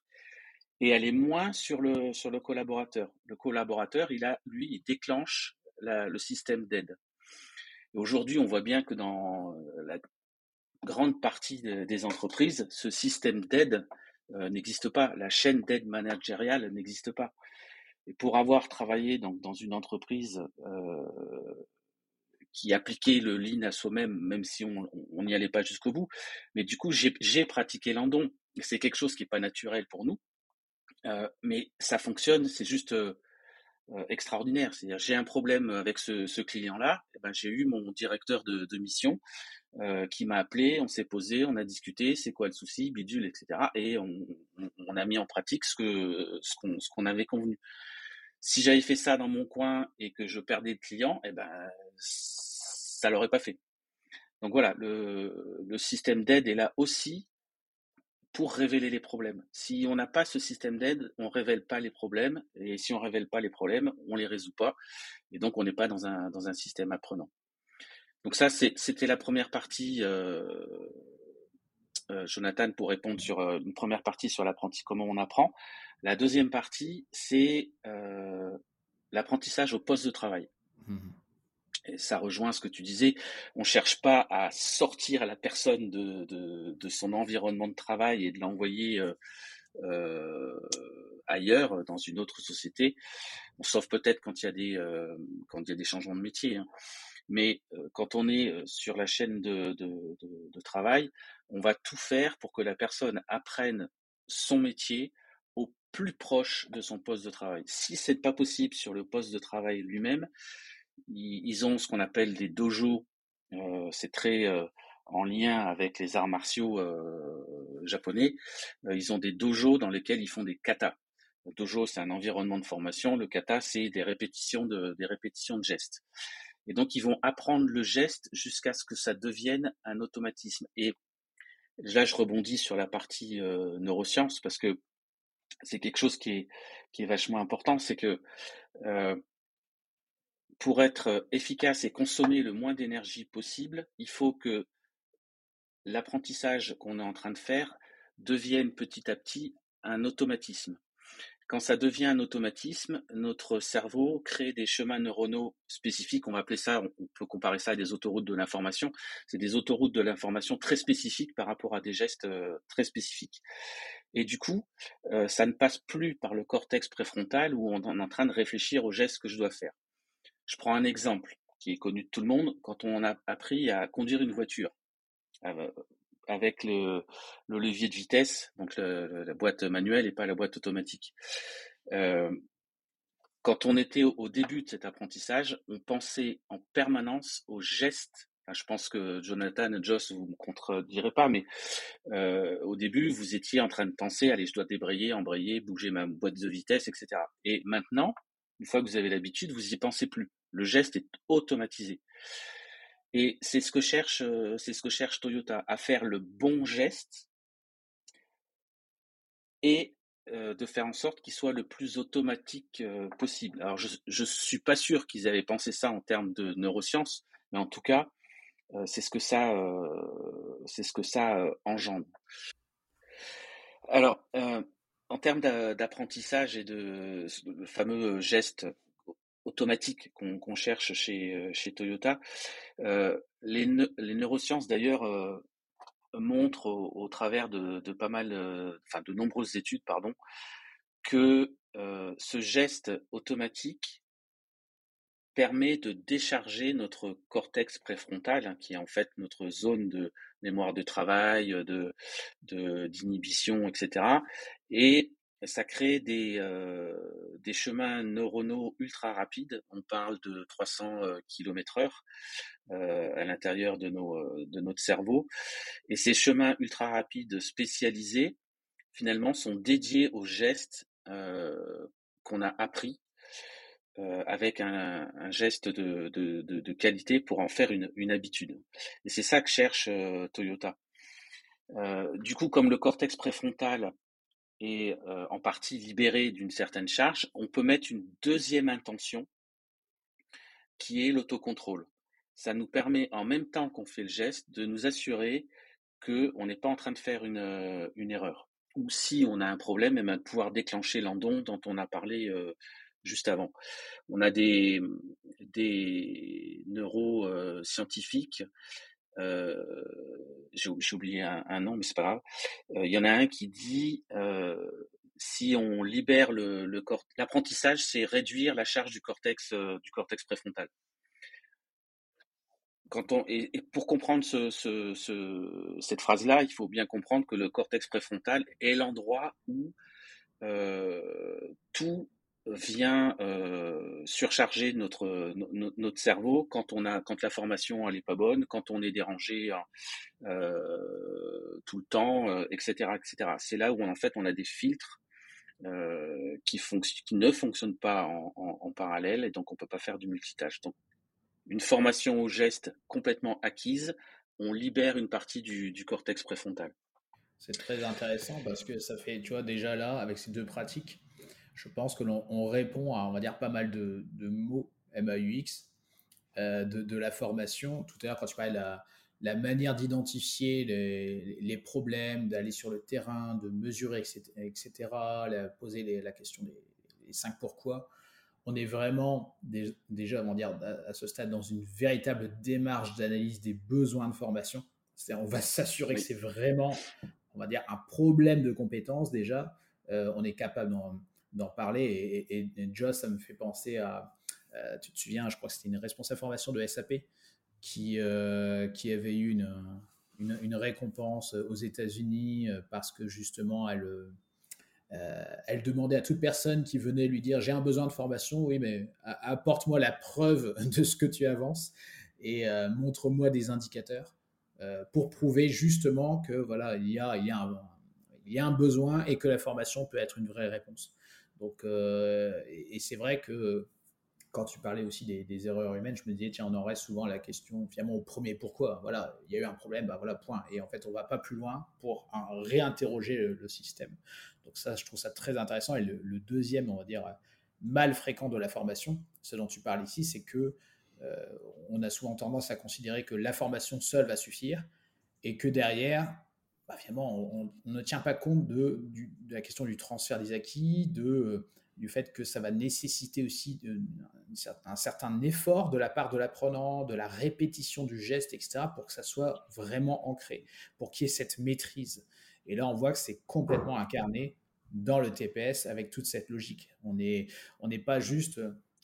Et elle est moins sur le, sur le collaborateur. Le collaborateur, il a, lui, il déclenche le système d'aide. Aujourd'hui, on voit bien que dans la grande partie des entreprises, ce système d'aide euh, n'existe pas. La chaîne d'aide managériale n'existe pas. Et pour avoir travaillé dans, une entreprise euh, qui appliquait le lean à soi-même, même si on n'y allait pas jusqu'au bout, mais du coup, j'ai pratiqué l'andon. C'est quelque chose qui n'est pas naturel pour nous, euh, mais ça fonctionne, c'est juste extraordinaire. C'est-à-dire, j'ai un problème avec ce, client-là, eh ben, j'ai eu mon directeur de, mission euh, qui m'a appelé, on s'est posé, on a discuté, c'est quoi le souci, bidule, etc. Et on, on, a mis en pratique ce que ce qu'on ce qu'on avait convenu. Si j'avais fait ça dans mon coin et que je perdais le client, eh ben ça l'aurait pas fait. Donc voilà, le, le système d'aide est là aussi pour révéler les problèmes. Si on n'a pas ce système d'aide, on révèle pas les problèmes, et si on révèle pas les problèmes, on les résout pas, et donc on n'est pas dans un dans un système apprenant. Donc ça, c'était la première partie, euh, euh, Jonathan, pour répondre sur euh, une première partie sur l'apprentissage, comment on apprend. La deuxième partie, c'est l'apprentissage au poste de travail. Mmh Ça rejoint ce que tu disais. On cherche pas à sortir la personne de, son environnement de travail et de l'envoyer ailleurs, dans une autre société. Sauf peut-être quand il y a des quand il y a des changements de métier. Hein. Mais quand on est sur la chaîne de, de, travail, on va tout faire pour que la personne apprenne son métier au plus proche de son poste de travail. Si c'est pas possible sur le poste de travail lui-même, ils ont ce qu'on appelle des dojos. Euh, c'est très euh, en lien avec les arts martiaux euh, japonais. ils ont des dojos dans lesquels ils font des katas. Le dojo, c'est un environnement de formation. Le kata, c'est des répétitions de, des répétitions de gestes. Et donc, ils vont apprendre le geste jusqu'à ce que ça devienne un automatisme. Et là, je rebondis sur la partie euh, neurosciences parce que c'est quelque chose qui est, qui est vachement important. C'est que euh, pour être efficace et consommer le moins d'énergie possible, il faut que l'apprentissage qu'on est en train de faire devienne petit à petit un automatisme. Quand ça devient un automatisme, notre cerveau crée des chemins neuronaux spécifiques. On va appeler ça, on peut comparer ça à des autoroutes de l'information. C'est des autoroutes de l'information très spécifiques par rapport à des gestes très spécifiques. Et du coup, ça ne passe plus par le cortex préfrontal où on est en train de réfléchir aux gestes que je dois faire. Je prends un exemple qui est connu de tout le monde. Quand on a appris à conduire une voiture, avec le, levier de vitesse, donc la boîte manuelle et pas la boîte automatique. Euh, quand on était au, début de cet apprentissage, on pensait en permanence aux gestes. je pense que Jonathan et Joss, vous me contredirez pas, mais euh, au début, vous étiez en train de penser, allez, je dois débrayer, embrayer, bouger ma boîte de vitesse, etc. Et maintenant, une fois que vous avez l'habitude, vous y pensez plus. Le geste est automatisé. Et c'est ce que cherche, euh, c'est ce que cherche Toyota, à faire le bon geste et euh, de faire en sorte qu'il soit le plus automatique euh, possible. Alors je ne suis pas sûr qu'ils avaient pensé ça en termes de neurosciences, mais en tout cas, c'est ce que ça, c'est ce que ça engendre. Alors, en termes d'apprentissage et de fameux geste automatique qu'on cherche chez, euh, Toyota. Euh, les, neurosciences, d'ailleurs, euh, montrent au, travers de, pas mal, de nombreuses études, pardon, que ce geste automatique permet de décharger notre cortex préfrontal, hein, qui est en fait notre zone de mémoire de travail, de d'inhibition, etc. Et ça crée des, euh, des chemins neuronaux ultra rapides. On parle de 300 euh, km heure euh, à l'intérieur de, nos, de notre cerveau. Et ces chemins ultra rapides spécialisés, finalement, sont dédiés aux gestes qu'on a appris avec un, un geste de, de, de, de, qualité pour en faire une, une habitude. Et c'est ça que cherche Toyota. du coup, comme le cortex préfrontal et en partie libéré d'une certaine charge, on peut mettre une deuxième intention qui est l'autocontrôle. Ça nous permet, en même temps qu'on fait le geste, de nous assurer qu'on n'est pas en train de faire une, une, erreur. Ou si on a un problème, et eh ben, de pouvoir déclencher l'endon dont on a parlé juste avant. On a des, des neuroscientifiques euh, j'ai oublié un, nom, mais c'est pas grave. Euh, il y en a un qui dit euh, si on libère le, le l'apprentissage, c'est réduire la charge du cortex du cortex préfrontal. Quand on, et, pour comprendre ce, ce, ce, cette phrase-là, il faut bien comprendre que le cortex préfrontal est l'endroit où euh, tout vient euh, surcharger notre, notre cerveau quand on a quand la formation elle est pas bonne, quand on est dérangé euh, tout le temps, euh, etc., etc. C'est là où en fait on a des filtres qui, qui ne fonctionnent pas en, en, en, parallèle et donc on peut pas faire du multitâche. Donc une formation au geste complètement acquise, on libère une partie du, du cortex préfrontal. C'est très intéressant parce que ça fait, tu vois, déjà là, avec ces deux pratiques, je pense que l'on répond à, on va dire, pas mal de, mots MAUX euh, de, la formation. Tout à l'heure, quand tu parlais de la, manière d'identifier les, problèmes, d'aller sur le terrain, de mesurer, etc., poser la question des les cinq pourquoi, on est vraiment déjà, on va dire, à, ce stade dans une véritable démarche d'analyse des besoins de formation. C'est-à-dire, on va s'assurer que c'est vraiment, on va dire, un problème de compétence déjà. Euh, on est capable d'en parler. Et, et, ça me fait penser à, euh, tu te souviens, je crois que c'était une responsable formation de SAP qui, euh, qui avait eu une, une, récompense aux États-Unis euh, parce que justement, elle, elle demandait à toute personne qui venait lui dire j'ai un besoin de formation, oui, mais apporte-moi la preuve de ce que tu avances et montre-moi des indicateurs pour prouver justement que voilà, il y a, il y a un, il y a un besoin et que la formation peut être une vraie réponse. Donc, euh, et, c'est vrai que quand tu parlais aussi des, erreurs humaines, je me disais, tiens, on reste souvent la question, finalement, au premier pourquoi. Voilà, il y a eu un problème, bah voilà, point. Et en fait, on va pas plus loin pour réinterroger le, système. Donc, ça, je trouve ça très intéressant. Et le, deuxième, on va dire, mal fréquent de la formation, ce dont tu parles ici, c'est que euh, on a souvent tendance à considérer que la formation seule va suffire et que derrière, bah, on, ne tient pas compte de, la question du transfert des acquis, de, du fait que ça va nécessiter aussi un certain effort de la part de l'apprenant, de la répétition du geste, etc., pour que ça soit vraiment ancré, pour qu'il y ait cette maîtrise. Et là, on voit que c'est complètement incarné dans le TPS avec toute cette logique. On n'est pas juste,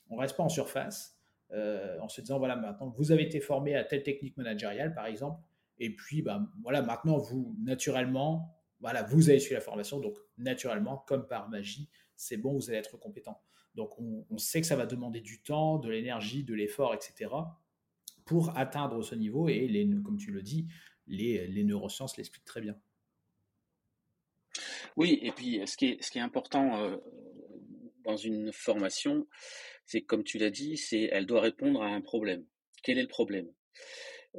on reste pas en surface euh, en se disant voilà maintenant vous avez été formé à telle technique managériale par exemple, et puis bah, voilà maintenant vous naturellement voilà vous avez suivi la formation donc naturellement comme par magie c'est bon vous allez être compétent. Donc on, sait que ça va demander du temps, de l'énergie, de l'effort, etc. pour atteindre ce niveau et comme tu le dis, les, neurosciences l'expliquent très bien. Oui, et puis ce qui est, ce qui est important euh, dans une formation, c'est comme tu l'as dit, c'est elle doit répondre à un problème. Quel est le problème?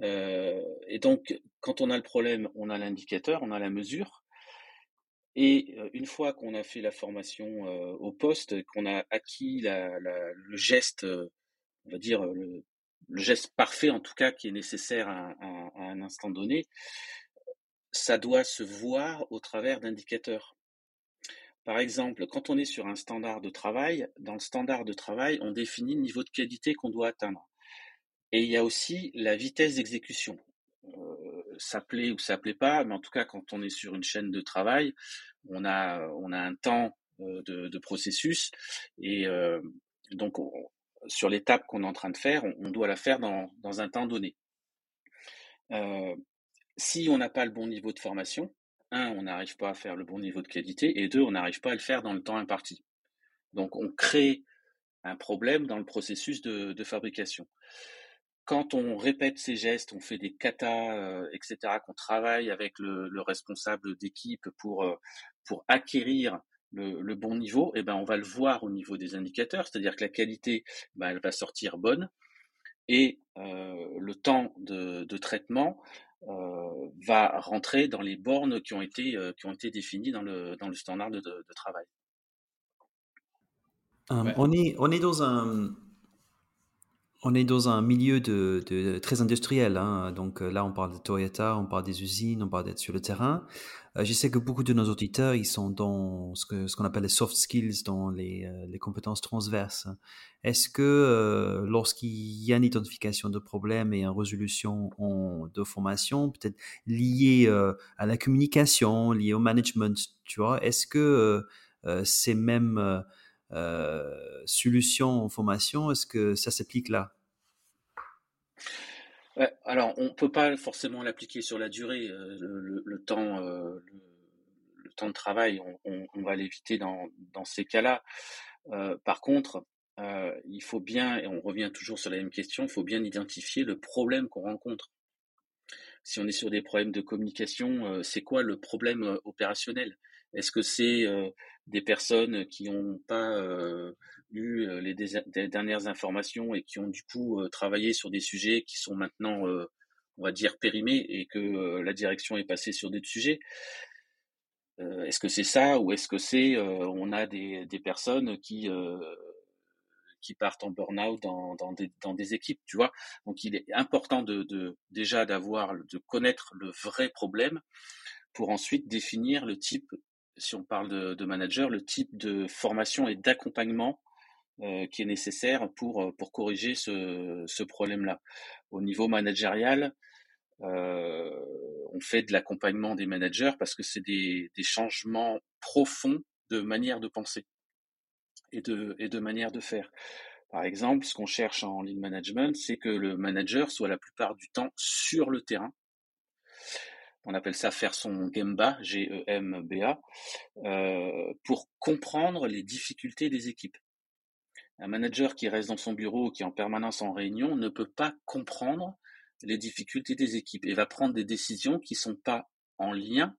Euh, Et donc, quand on a le problème, on a l'indicateur, on a la mesure. Et euh, une fois qu'on a fait la formation au poste, qu'on a acquis le geste, on va dire le, geste parfait en tout cas qui est nécessaire à un instant donné, ça doit se voir au travers d'indicateurs. Par exemple, quand on est sur un standard de travail, dans le standard de travail, on définit le niveau de qualité qu'on doit atteindre. Et il y a aussi la vitesse d'exécution. Euh, ça plaît ou ça plaît pas, mais en tout cas, quand on est sur une chaîne de travail, on a, on a un temps euh, de, processus et euh, donc sur l'étape qu'on est en train de faire, on, doit la faire dans, dans un temps donné. Si on n'a pas le bon niveau de formation, un, on n'arrive pas à faire le bon niveau de qualité, et deux, on n'arrive pas à le faire dans le temps imparti. Donc on crée un problème dans le processus de, fabrication. Quand on répète ces gestes, on fait des katas, euh, etc., qu'on travaille avec le, responsable d'équipe pour, euh, pour acquérir le, bon niveau, et eh ben on va le voir au niveau des indicateurs, c'est-à-dire que la qualité, ben, elle va sortir bonne, et euh, le temps de, de traitement euh, va rentrer dans les bornes qui ont été, euh, qui ont été définies dans le, dans le standard de, de, travail. On, est, on est dans un, on est dans un milieu de, très industriel. Hein. Donc là, on parle de Toyota, on parle des usines, on parle d'être sur le terrain. je sais que beaucoup de nos auditeurs, ils sont dans ce qu'on appelle les soft skills, dans les, les compétences transverses. Est-ce que euh, lorsqu'il y a une identification de problèmes et une résolution de formation, peut-être liée euh, à la communication, liée au management, tu vois, est-ce que euh, ces mêmes solutions en formation, est-ce que ça s'applique là? Alors, on ne peut pas forcément l'appliquer sur la durée. Le, temps, le, temps de travail, on, va l'éviter dans, dans, ces cas-là. par contre, euh, il faut bien, et on revient toujours sur la même question, il faut bien identifier le problème qu'on rencontre. Si on est sur des problèmes de communication, euh, c'est quoi le problème euh, opérationnel? Est-ce que c'est des personnes qui n'ont pas eu les, dernières informations et qui ont du coup travaillé sur des sujets qui sont maintenant, on va dire, périmés et que la direction est passée sur d'autres sujets Est-ce que c'est ça ou est-ce que c'est on a des, des personnes qui qui partent en burn-out dans, dans, des, dans, des, équipes, tu vois? Donc il est important de, de déjà d'avoir, de connaître le vrai problème pour ensuite définir le type, si on parle de, manager, le type de formation et d'accompagnement euh, qui est nécessaire pour, euh, corriger ce, problème-là. Au niveau managérial, euh, on fait de l'accompagnement des managers parce que c'est des, changements profonds de manière de penser et de, et de manière de faire. Par exemple, ce qu'on cherche en lead management, c'est que le manager soit la plupart du temps sur le terrain. On appelle ça faire son Gemba, G-E-M-B-A, euh, pour comprendre les difficultés des équipes. Un manager qui reste dans son bureau, qui est en permanence en réunion, ne peut pas comprendre les difficultés des équipes et va prendre des décisions qui ne sont pas en lien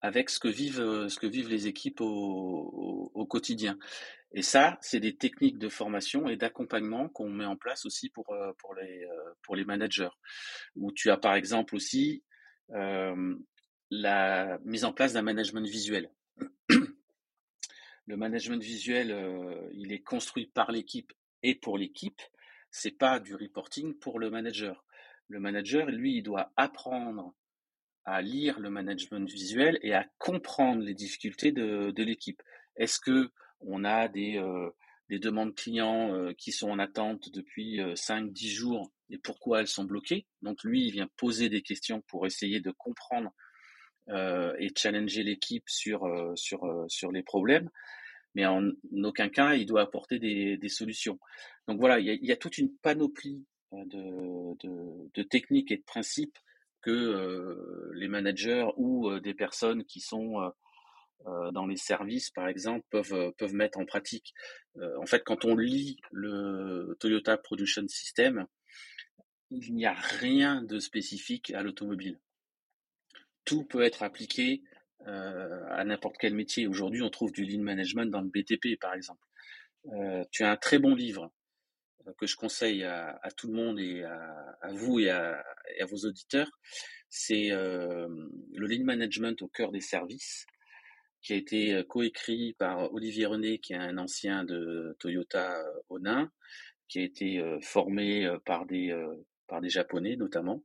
avec ce que vivent, euh, les équipes au, quotidien. Et ça, c'est des techniques de formation et d'accompagnement qu'on met en place aussi pour, euh, les, pour les managers. Où tu as par exemple aussi la mise en place d'un management visuel. Le management visuel, euh, il est construit par l'équipe et pour l'équipe. C'est pas du reporting pour le manager. Le manager, lui, doit apprendre à lire le management visuel et à comprendre les difficultés de, l'équipe. Est-ce que on a des, euh, des demandes clients euh, qui sont en attente depuis 5-10 euh, jours et pourquoi elles sont bloquées Donc lui, il vient poser des questions pour essayer de comprendre et challenger l'équipe sur, sur, sur les problèmes. Mais en aucun cas, il doit apporter des, solutions. Donc voilà, il y, a, toute une panoplie de, techniques et de principes que euh, les managers ou euh, des personnes qui sont euh, dans les services, par exemple, peuvent mettre en pratique. en fait, quand on lit le Toyota Production System, il n'y a rien de spécifique à l'automobile. Tout peut être appliqué à n'importe quel métier. Aujourd'hui, on trouve du lean management dans le BTP, par exemple. tu as un très bon livre que je conseille à, tout le monde et à, vous et à, vos auditeurs, c'est euh, le Lean Management au cœur des services, qui a été euh, coécrit par Olivier René, qui est un ancien de Toyota Onin, euh, qui a été formé par des, par des Japonais notamment,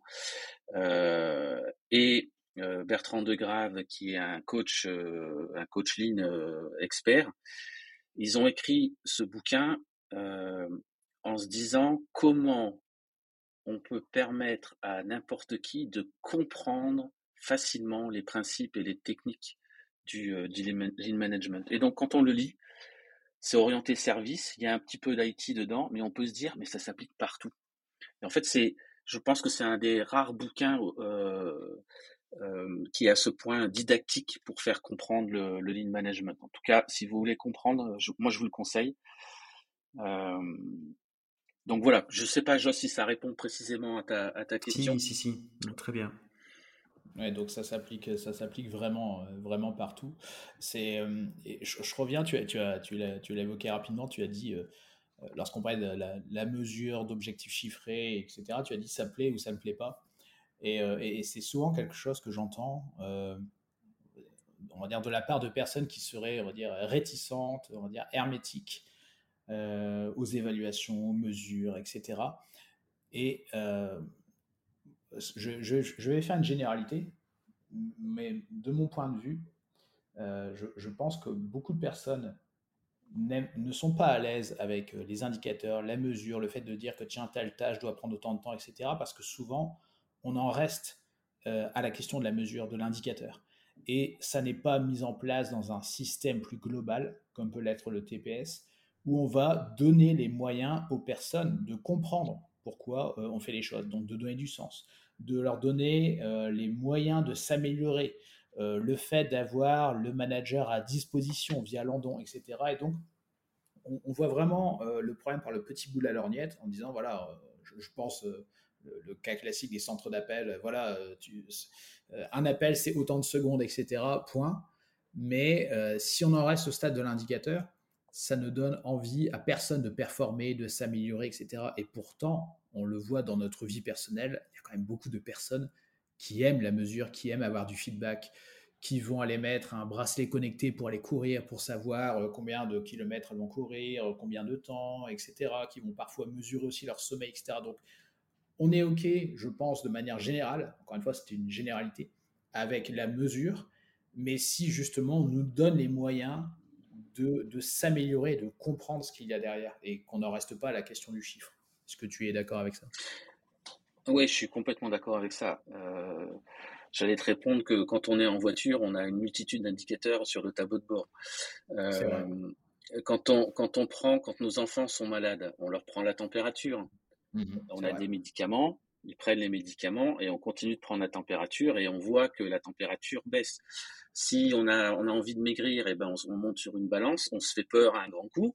et Bertrand Degrave, qui est un coach, un coach Lean expert. Ils ont écrit ce bouquin en se disant comment on peut permettre à n'importe qui de comprendre facilement les principes et les techniques du, euh, lean management. Et donc quand on le lit, c'est orienté service, il y a un petit peu d'IT dedans, mais on peut se dire, mais ça s'applique partout. Et en fait, c'est, je pense que c'est un des rares bouquins euh, euh, qui est à ce point didactique pour faire comprendre le, lean management. En tout cas, si vous voulez comprendre, moi je vous le conseille. Donc voilà, je ne sais pas, Joss, si ça répond précisément à ta, à ta question. Si, si, si, très bien. Ouais, donc ça s'applique, ça s'applique vraiment, euh, vraiment partout. C'est, euh, je, reviens, tu as, tu as, tu l'as, tu l'as évoqué rapidement. Tu as dit, euh, lorsqu'on parlait de la, mesure d'objectifs chiffrés, etc. Tu as dit ça plaît ou ça ne plaît pas. Et, et, c'est souvent quelque chose que j'entends, on va dire de la part de personnes qui seraient, on va dire, réticentes, on va dire hermétiques euh, aux évaluations, aux mesures, etc. Et euh, je, vais faire une généralité, mais de mon point de vue, euh, je, pense que beaucoup de personnes ne sont pas à l'aise avec les indicateurs, la mesure, le fait de dire que tiens, telle tâche doit prendre autant de temps, etc. Parce que souvent, on en reste à la question de la mesure, de l'indicateur. Et ça n'est pas mis en place dans un système plus global, comme peut l'être le TPS, où on va donner les moyens aux personnes de comprendre pourquoi euh, on fait les choses, donc de donner du sens, de leur donner euh, les moyens de s'améliorer, euh, le fait d'avoir le manager à disposition via Landon, etc. Et donc, on, voit vraiment le problème par le petit bout de la lorgnette en disant, voilà, je, pense le, cas classique des centres d'appel, voilà, un appel c'est autant de secondes, etc. Point. Mais si on en reste au stade de l'indicateur, ça ne donne envie à personne de performer, de s'améliorer, etc. Et pourtant, on le voit dans notre vie personnelle, il y a quand même beaucoup de personnes qui aiment la mesure, qui aiment avoir du feedback, qui vont aller mettre un bracelet connecté pour aller courir, pour savoir euh, combien de kilomètres elles vont courir, combien de temps, etc., qui vont parfois mesurer aussi leur sommeil, etc. Donc, on est OK, je pense, de manière générale, encore une fois, c'est une généralité, avec la mesure, mais si justement on nous donne les moyens de, s'améliorer, de comprendre ce qu'il y a derrière et qu'on n'en reste pas à la question du chiffre. Est-ce que tu es d'accord avec ça? Oui, je suis complètement d'accord avec ça. Euh, j'allais te répondre que quand on est en voiture, on a une multitude d'indicateurs sur le tableau de bord. Euh, quand on, quand on prend, quand nos enfants sont malades, on leur prend la température. Mmh on a des médicaments, ils prennent les médicaments et on continue de prendre la température et on voit que la température baisse. Si on a, on a envie de maigrir, et eh ben on, monte sur une balance, on se fait peur à un grand coup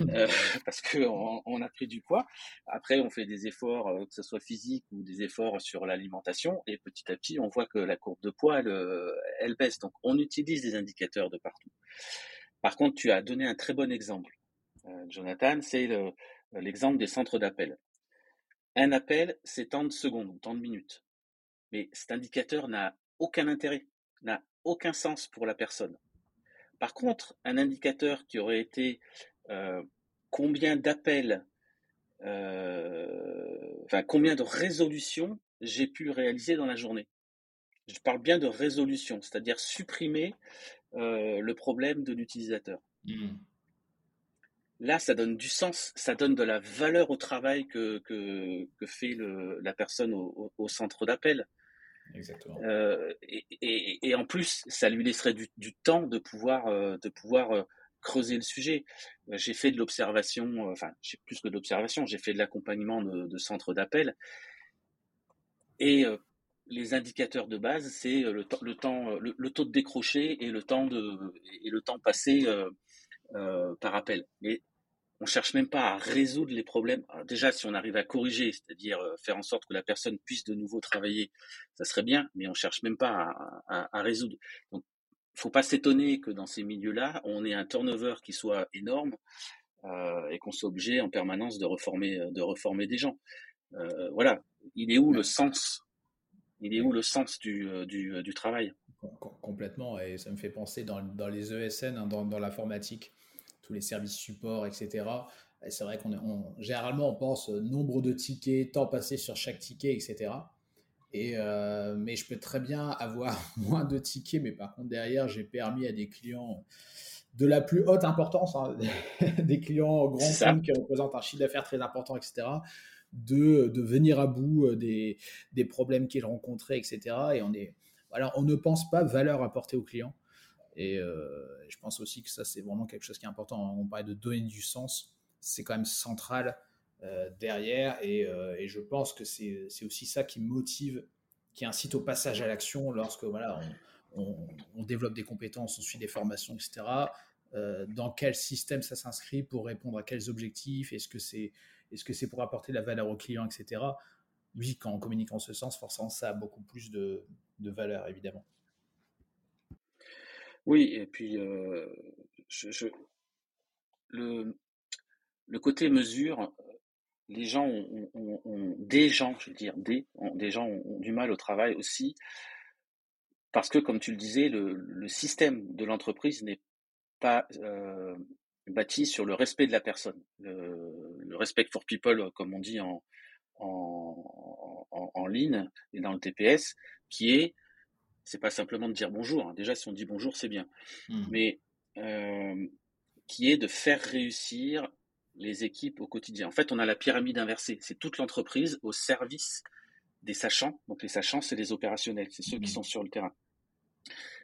euh, parce qu'on on a pris du poids. Après, on fait des efforts, euh, que ce soit physique ou des efforts sur l'alimentation, et petit à petit, on voit que la courbe de poids, elle, euh, elle baisse. Donc, on utilise des indicateurs de partout. Par contre, tu as donné un très bon exemple, Jonathan, c'est l'exemple des centres d'appel. Un appel, c'est tant de secondes, tant de minutes. Mais cet indicateur n'a aucun intérêt, n'a aucun sens pour la personne. Par contre, un indicateur qui aurait été euh, combien d'appels, euh, enfin combien de résolutions j'ai pu réaliser dans la journée. Je parle bien de résolution, c'est-à-dire supprimer le problème de l'utilisateur. Mmh. Là, ça donne du sens, ça donne de la valeur au travail que, que, fait la personne au, centre d'appel. Exactement. et, en plus, ça lui laisserait du, temps de pouvoir, de pouvoir creuser le sujet. J'ai fait de l'observation, enfin, j'ai plus que de l'observation, j'ai fait de l'accompagnement de, de centres d'appel. Et les indicateurs de base, c'est le, le, temps, le, taux de décroché et le temps de et le temps passé euh, euh, par appel. Mais on cherche même pas à résoudre les problèmes. déjà, si on arrive à corriger, c'est-à-dire euh, faire en sorte que la personne puisse de nouveau travailler, ça serait bien. Mais on cherche même pas à, à, résoudre. Donc, faut pas s'étonner que dans ces milieux-là, on ait un turnover qui soit énorme et qu'on soit obligé en permanence de reformer, de reformer des gens. voilà. Il est où le sens? Il est où le sens du, euh, du, euh, du travail? Complètement, et ça me fait penser dans, dans les ESN, hein, dans, dans l'informatique, tous les services support, etc. C'est vrai qu'on on, généralement on pense nombre de tickets, temps passé sur chaque ticket, etc. Et, euh, mais je peux très bien avoir moins de tickets, mais par contre derrière j'ai permis à des clients de la plus haute importance, hein, des clients grands comptes qui représentent un chiffre d'affaires très important, etc de, de venir à bout euh, des, des problèmes qu'ils rencontraient, etc. Et on, est, voilà, on ne pense pas valeur apportée aux clients. Et euh, je pense aussi que ça, c'est vraiment quelque chose qui est important. On parlait de donner du sens, c'est quand même central euh, derrière. Et, et, je pense que c'est aussi ça qui motive, qui incite au passage à l'action lorsque voilà, on, développe des compétences, on suit des formations, etc. dans quel système ça s'inscrit pour répondre à quels objectifs? Est-ce que c'est est-ce que c'est pour apporter la valeur au client, etc. Oui, quand on communique en ce sens, forcément, ça a beaucoup plus de, valeur, évidemment. Oui, et puis euh, le, côté mesure, les gens ont, des gens, je veux dire, des, des gens ont, du mal au travail aussi, parce que, comme tu le disais, le, système de l'entreprise n'est pas euh, bâti sur le respect de la personne, le, respect for people, comme on dit en, en, en, ligne et dans le TPS, qui est, c'est pas simplement de dire bonjour. Hein. Déjà, si on dit bonjour, c'est bien, mmh. mais euh, qui est de faire réussir les équipes au quotidien. En fait, on a la pyramide inversée. C'est toute l'entreprise au service des sachants. Donc les sachants, c'est les opérationnels, c'est ceux qui mmh. sont sur le terrain.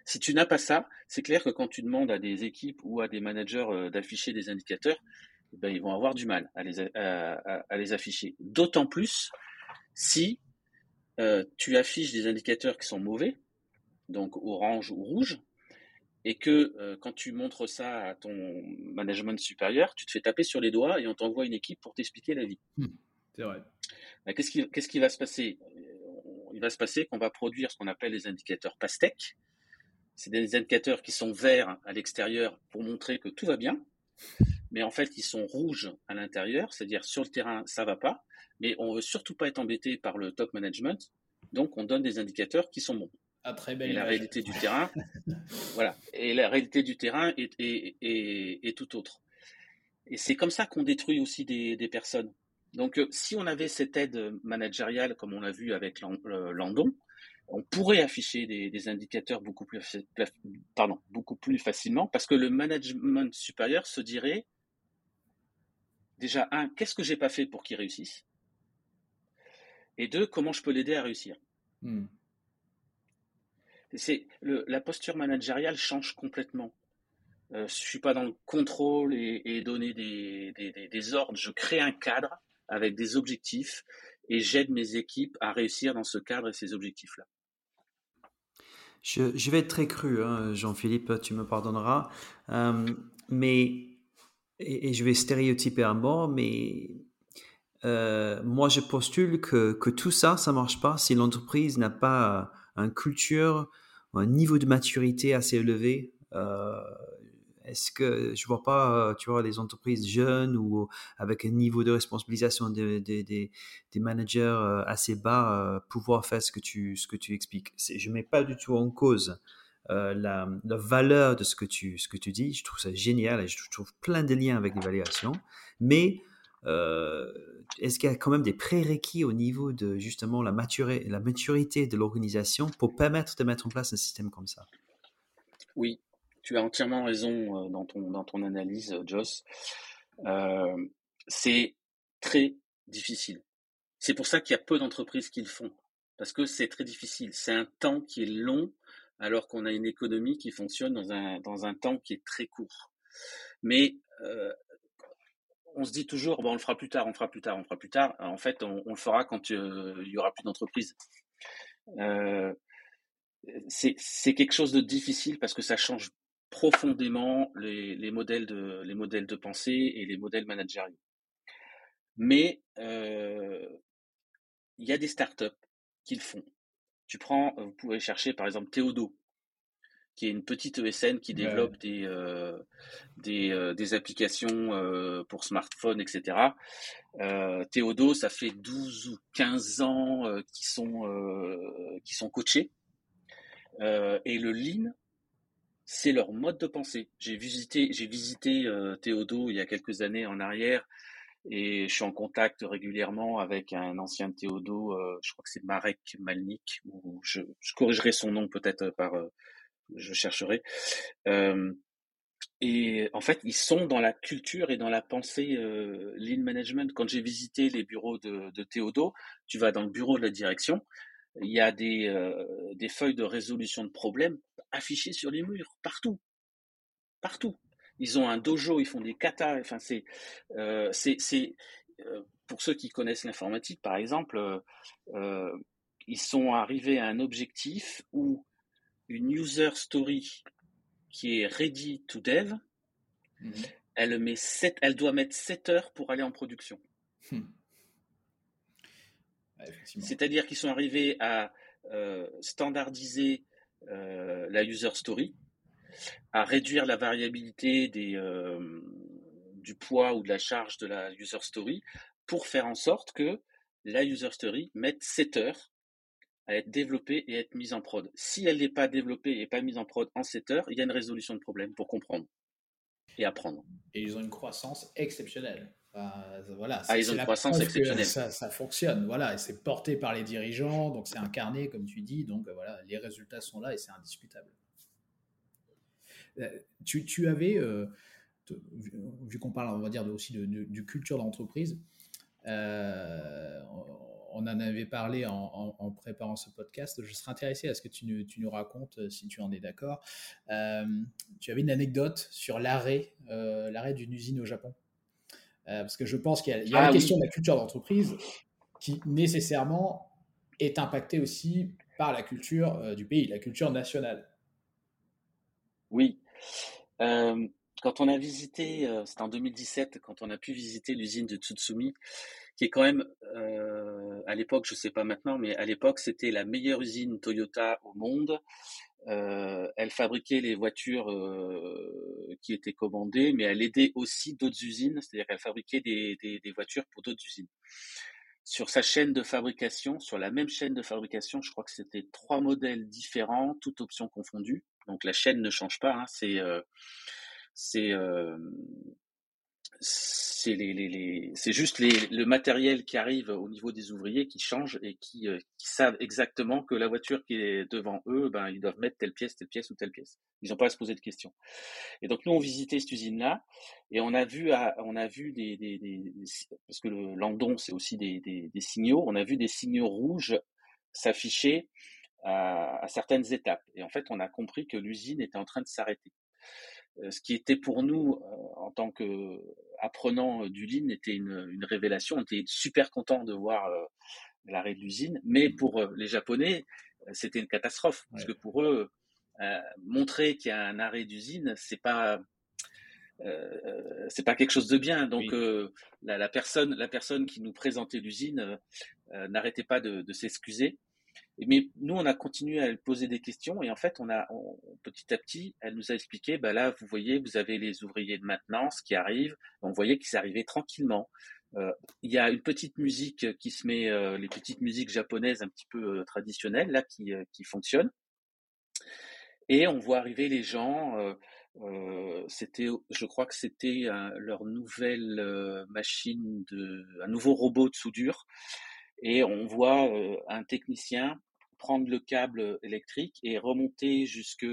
Si tu n'as pas ça, c'est clair que quand tu demandes à des équipes ou à des managers euh, d'afficher des indicateurs, eh ben, ils vont avoir du mal à les, à, les afficher. D'autant plus si euh, tu affiches des indicateurs qui sont mauvais, donc orange ou rouge, et que euh, quand tu montres ça à ton management supérieur, tu te fais taper sur les doigts et on t'envoie une équipe pour t'expliquer la vie. Hmm, c'est vrai. Ben, qu'est-ce, qui, qu'est-ce qui va se passer? Il va se passer qu'on va produire ce qu'on appelle les indicateurs PASTEC, c'est des indicateurs qui sont verts à l'extérieur pour montrer que tout va bien, mais en fait, ils sont rouges à l'intérieur, c'est-à-dire sur le terrain, ça va pas, mais on veut surtout pas être embêté par le top management, donc on donne des indicateurs qui sont bons. Ah, très belle et la réalité du terrain, voilà. Et la réalité du terrain est, est, tout autre. Et c'est comme ça qu'on détruit aussi des, des personnes. Donc, euh, si on avait cette aide managériale, comme on l'a vu avec euh, Landon, on pourrait afficher des, indicateurs beaucoup plus, pardon, beaucoup plus facilement parce que le management supérieur se dirait déjà, un, qu'est-ce que j'ai pas fait pour qu'il réussisse? Et deux, comment je peux l'aider à réussir? Hmm. C'est la posture managériale change complètement. Euh, je suis pas dans le contrôle et, donner des, des, ordres. Je crée un cadre avec des objectifs et j'aide mes équipes à réussir dans ce cadre et ces objectifs-là. Je, vais être très cru, hein, Jean-Philippe, tu me pardonneras. Euh, mais, et, je vais stéréotyper un mot, mais euh, moi je postule que, que, tout ça, ça marche pas si l'entreprise n'a pas une culture, un niveau de maturité assez élevé. Euh, est-ce que je vois pas, euh, tu vois, les entreprises jeunes ou avec un niveau de responsabilisation des, des, des, managers euh, assez bas euh, pouvoir faire ce que tu, ce que tu expliques? Je mets pas du tout en cause la, la, valeur de ce que, tu, ce que tu dis. Je trouve ça génial et je trouve plein de liens avec l'évaluation. Mais est-ce qu'il y a quand même des prérequis au niveau de justement la, maturité de l'organisation pour permettre de mettre en place un système comme ça? Oui, tu as entièrement raison dans ton, dans ton analyse, Joss. c'est très difficile. C'est pour ça qu'il y a peu d'entreprises qui le font, parce que c'est très difficile. C'est un temps qui est long, alors qu'on a une économie qui fonctionne dans un, dans un temps qui est très court. Mais euh, on se dit toujours, on le fera plus tard, on le fera plus tard, on le fera plus tard. En fait, on, le fera quand euh, il y aura plus d'entreprise. Euh, c'est quelque chose de difficile parce que ça change profondément les, les, modèles, de, les modèles de pensée et les modèles managériaux. Mais il y a des startups qui le font. Tu prends, vous pouvez chercher par exemple Théodo, qui est une petite ESN qui développe des, euh, des, euh, des, applications euh, pour smartphones, etc. Théodo, ça fait 12 ou 15 ans qu'ils sont, qui sont coachés. et le lean, c'est leur mode de pensée. J'ai visité, j'ai visité Théodo il y a quelques années en arrière et je suis en contact régulièrement avec un ancien Théodo, euh, je crois que c'est Marek Malnik, ou je, je, corrigerai son nom peut-être par, je chercherai. Et en fait, ils sont dans la culture et dans la pensée euh, lean management. Quand j'ai visité les bureaux de, de Théodo, tu vas dans le bureau de la direction, il y a des, des feuilles de résolution de problèmes affichées sur les murs, partout, partout. Ils ont un dojo, ils font des katas. Enfin, c'est, c'est, euh, pour ceux qui connaissent l'informatique, par exemple, ils sont arrivés à un objectif où une user story qui est ready to dev, mhm. elle, met elle doit mettre 7 heures pour aller en production. Hmm. C'est-à-dire qu'ils sont arrivés à standardiser la user story à réduire la variabilité des, euh, du poids ou de la charge de la user story pour faire en sorte que la user story mette 7 heures à être développée et être mise en prod. Si elle n'est pas développée et pas mise en prod en 7 heures, il y a une résolution de problème pour comprendre et apprendre. Et ils ont une croissance exceptionnelle. voilà, ah, ils ont une croissance exceptionnelle. Ça, ça, fonctionne, voilà, et c'est porté par les dirigeants, donc c'est incarné, comme tu dis, donc voilà, les résultats sont là et c'est indiscutable. Euh, tu, avais, euh, vu, qu'on parle, on va dire, aussi de, culture d'entreprise, euh, on en avait parlé en, préparant ce podcast. Je serais intéressé à ce que tu, nous racontes, si tu en es d'accord. tu avais une anecdote sur l'arrêt, l'arrêt d'une usine au Japon. parce que je pense qu'il y a, la ah question de la culture d'entreprise qui nécessairement est impactée aussi par la culture du pays, la culture nationale. Oui. Euh, quand on a visité, euh, c'était en 2017, quand on a pu visiter l'usine de Tsutsumi, qui est quand même, euh, à l'époque, je sais pas maintenant, mais à l'époque, c'était la meilleure usine Toyota au monde. elle fabriquait les voitures qui étaient commandées, mais elle aidait aussi d'autres usines, c'est-à-dire qu'elle fabriquait des, voitures pour d'autres usines. Sur sa chaîne de fabrication, sur la même chaîne de fabrication, je crois que c'était trois modèles différents, toutes options confondues. Donc la chaîne ne change pas. Hein, c'est euh, c'est euh, c'est les, les, les c'est juste le matériel qui arrive au niveau des ouvriers qui change et qui, euh, qui, savent exactement que la voiture qui est devant eux, ben ils doivent mettre telle pièce, telle pièce ou telle pièce. Ils n'ont pas à se poser de questions. Et donc nous on visitait cette usine là et on a vu on a vu des, des, parce que le landon c'est aussi des, des, signaux, on a vu des signaux rouges s'afficher à certaines étapes. Et en fait on a compris que l'usine était en train de s'arrêter. Euh, ce qui était pour nous, euh, en tant qu'apprenants du Lean, était une, une, révélation. On était super content de voir euh, l'arrêt de l'usine, mais mmh. pour les Japonais, c'était une catastrophe parce que pour eux, montrer qu'il y a un arrêt d'usine, c'est pas euh, c'est pas quelque chose de bien. Donc la, la, personne, la personne qui nous présentait l'usine n'arrêtait pas de, de s'excuser. Mais nous, on a continué à poser des questions et en fait, on a petit à petit, elle nous a expliqué, bah là, vous voyez, vous avez les ouvriers de maintenance qui arrivent. On voyait qu'ils arrivaient tranquillement. Euh, il y a une petite musique qui se met, euh, les petites musiques japonaises un petit peu euh, traditionnelles là qui, qui fonctionnent. Et on voit arriver les gens c'était, je crois que c'était leur nouvelle machine de, un nouveau robot de soudure, et on voit un technicien prendre le câble électrique et remonter jusque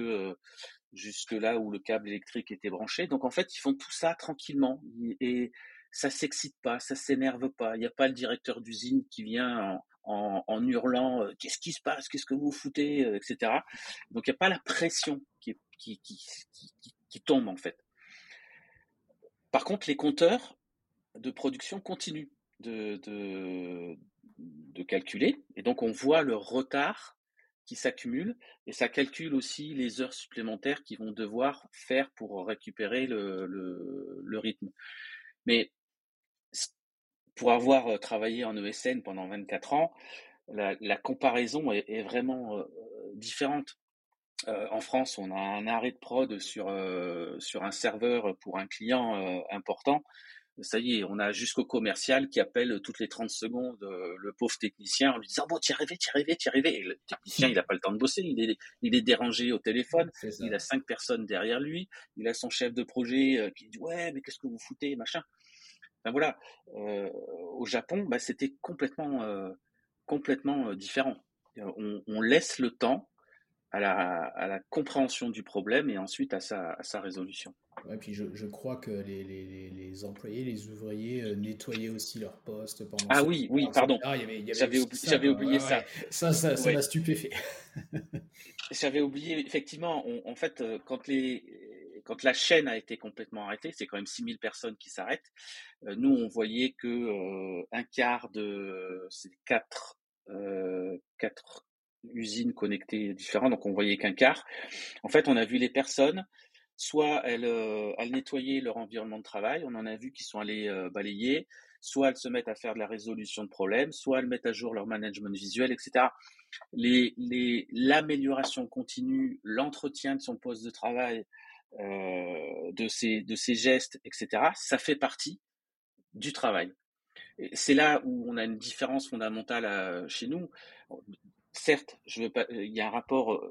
jusque là où le câble électrique était branché. Donc en fait, ils font tout ça tranquillement et ça s'excite pas, ça s'énerve pas. Il n'y a pas le directeur d'usine qui vient en, hurlant qu'est-ce qui se passe, qu'est-ce que vous foutez, etc. Donc il n'y a pas la pression qui, tombe en fait. Par contre, les compteurs de production continuent de, de, de calculer et donc on voit le retard qui s'accumule et ça calcule aussi les heures supplémentaires qu'ils vont devoir faire pour récupérer le, le, rythme. Mais pour avoir travaillé en ESN pendant 24 ans, la, comparaison est, vraiment euh, différente. Euh, en France, on a un arrêt de prod sur, euh, sur un serveur pour un client important. Ça y est, on a jusqu'au commercial qui appelle toutes les 30 secondes le pauvre technicien en lui disant bon, t'y arrivé, t'y arrivé, t'y arrivé. Et le technicien, il n'a pas le temps de bosser, il est, il est dérangé au téléphone, il a cinq personnes derrière lui, il a son chef de projet qui dit ouais, mais qu'est-ce que vous foutez, machin. Ben voilà, euh, au Japon, bah, c'était complètement, euh, complètement euh, différent. On, laisse le temps à la, à la, compréhension du problème et ensuite à sa, à sa résolution. Ouais, puis je, je, crois que les, les, les, employés, les ouvriers nettoyaient aussi leur poste pendant. Ah oui, oui, pardon. J'avais oublié, oublié ça. Ça, ça, ça m'a stupéfait. J'avais oublié, effectivement, en fait, quand les, quand la chaîne a été complètement arrêtée, c'est quand même 6000 personnes qui s'arrêtent. Euh, nous, on voyait que euh, un quart de ces quatre, euh, quatre usines connectées différentes, donc on voyait qu'un quart. En fait, on a vu les personnes, soit elles, elles nettoyaient leur environnement de travail, on en a vu qui sont allées balayer, soit elles se mettent à faire de la résolution de problèmes, soit elles mettent à jour leur management visuel, etc. L'amélioration continue, l'entretien de son poste de travail, euh, de, ces gestes, etc., ça fait partie du travail. C'est là où on a une différence fondamentale euh, chez nous. Certes, je veux pas, il y a un rapport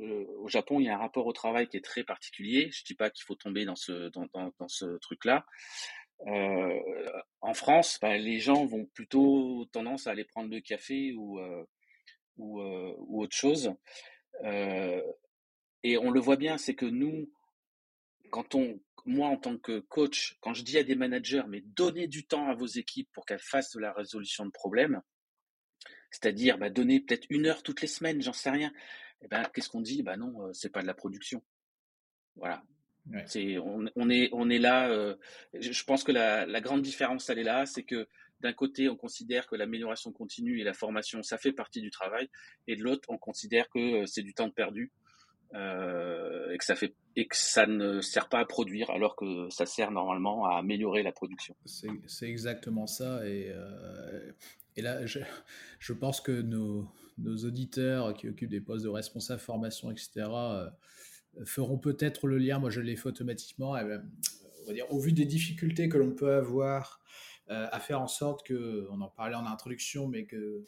euh, au Japon, il y a un rapport au travail qui est très particulier. Je dis pas qu'il faut tomber dans ce truc-là. Euh, en France, bah, les gens vont plutôt tendance à aller prendre le café ou euh, ou, autre chose. et on le voit bien, c'est que nous, quand on, moi en tant que coach, quand je dis à des managers, mais donnez du temps à vos équipes pour qu'elles fassent de la résolution de problèmes, c'est-à-dire bah, donner peut-être une heure toutes les semaines, j'en sais rien. Eh ben, qu'est-ce qu'on dit? Bah non, c'est pas de la production. Voilà. C'est, on, on, est, on est là. Euh, je pense que la, la, grande différence, elle est là, c'est que d'un côté, on considère que l'amélioration continue et la formation, ça fait partie du travail, et de l'autre, on considère que c'est du temps perdu euh, et que ça fait et que ça ne sert pas à produire alors que ça sert normalement à améliorer la production. C'est exactement ça et, euh, et là je, je, pense que nos, nos, auditeurs qui occupent des postes de responsable formation etc euh, feront peut-être le lien. Moi je l'ai fait automatiquement. Ben, on va dire au vu des difficultés que l'on peut avoir euh, à faire en sorte que on en parlait en introduction mais que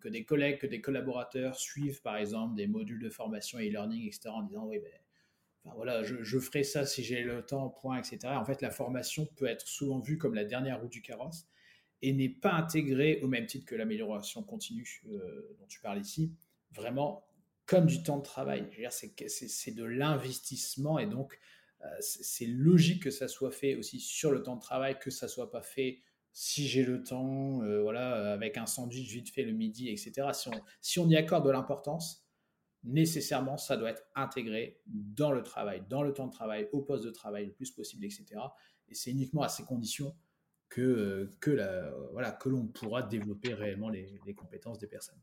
que des, collègues, que des collaborateurs suivent par exemple des modules de formation e-learning, etc., en disant oui, ben, voilà, je, je, ferai ça si j'ai le temps, point, etc. En fait, la formation peut être souvent vue comme la dernière roue du carrosse et n'est pas intégrée au même titre que l'amélioration continue euh, dont tu parles ici, vraiment comme du temps de travail. C'est de l'investissement et donc euh, c'est logique que ça soit fait aussi sur le temps de travail, que ça soit pas fait si j'ai le temps, euh, voilà, avec un sandwich vite fait le midi, etc. Si on y accorde de l'importance, nécessairement, ça doit être intégré dans le travail, dans le temps de travail, au poste de travail le plus possible, etc. Et c'est uniquement à ces conditions que, euh, que, la, voilà, que l'on pourra développer réellement les, les compétences des personnes.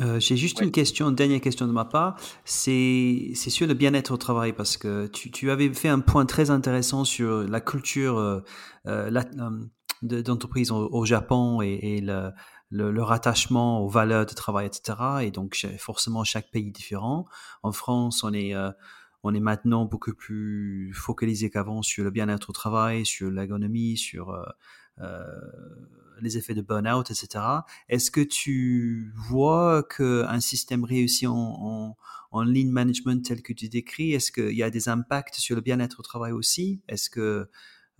Euh, j'ai juste une question, une dernière question de ma part. C'est sur le bien-être au travail parce que tu, tu, avais fait un point très intéressant sur la culture euh, euh d'entreprise au, au, Japon et, et le, le, leur attachement aux valeurs de travail, etc. Et donc forcément chaque pays différent. En France, on est euh, on est maintenant beaucoup plus focalisé qu'avant sur le bien-être au travail, sur l'ergonomie, sur les effets de burn-out, etc. Est-ce que tu vois qu'un système réussi en, en, lean management tel que tu décris, est-ce qu'il y a des impacts sur le bien-être au travail aussi? Est-ce que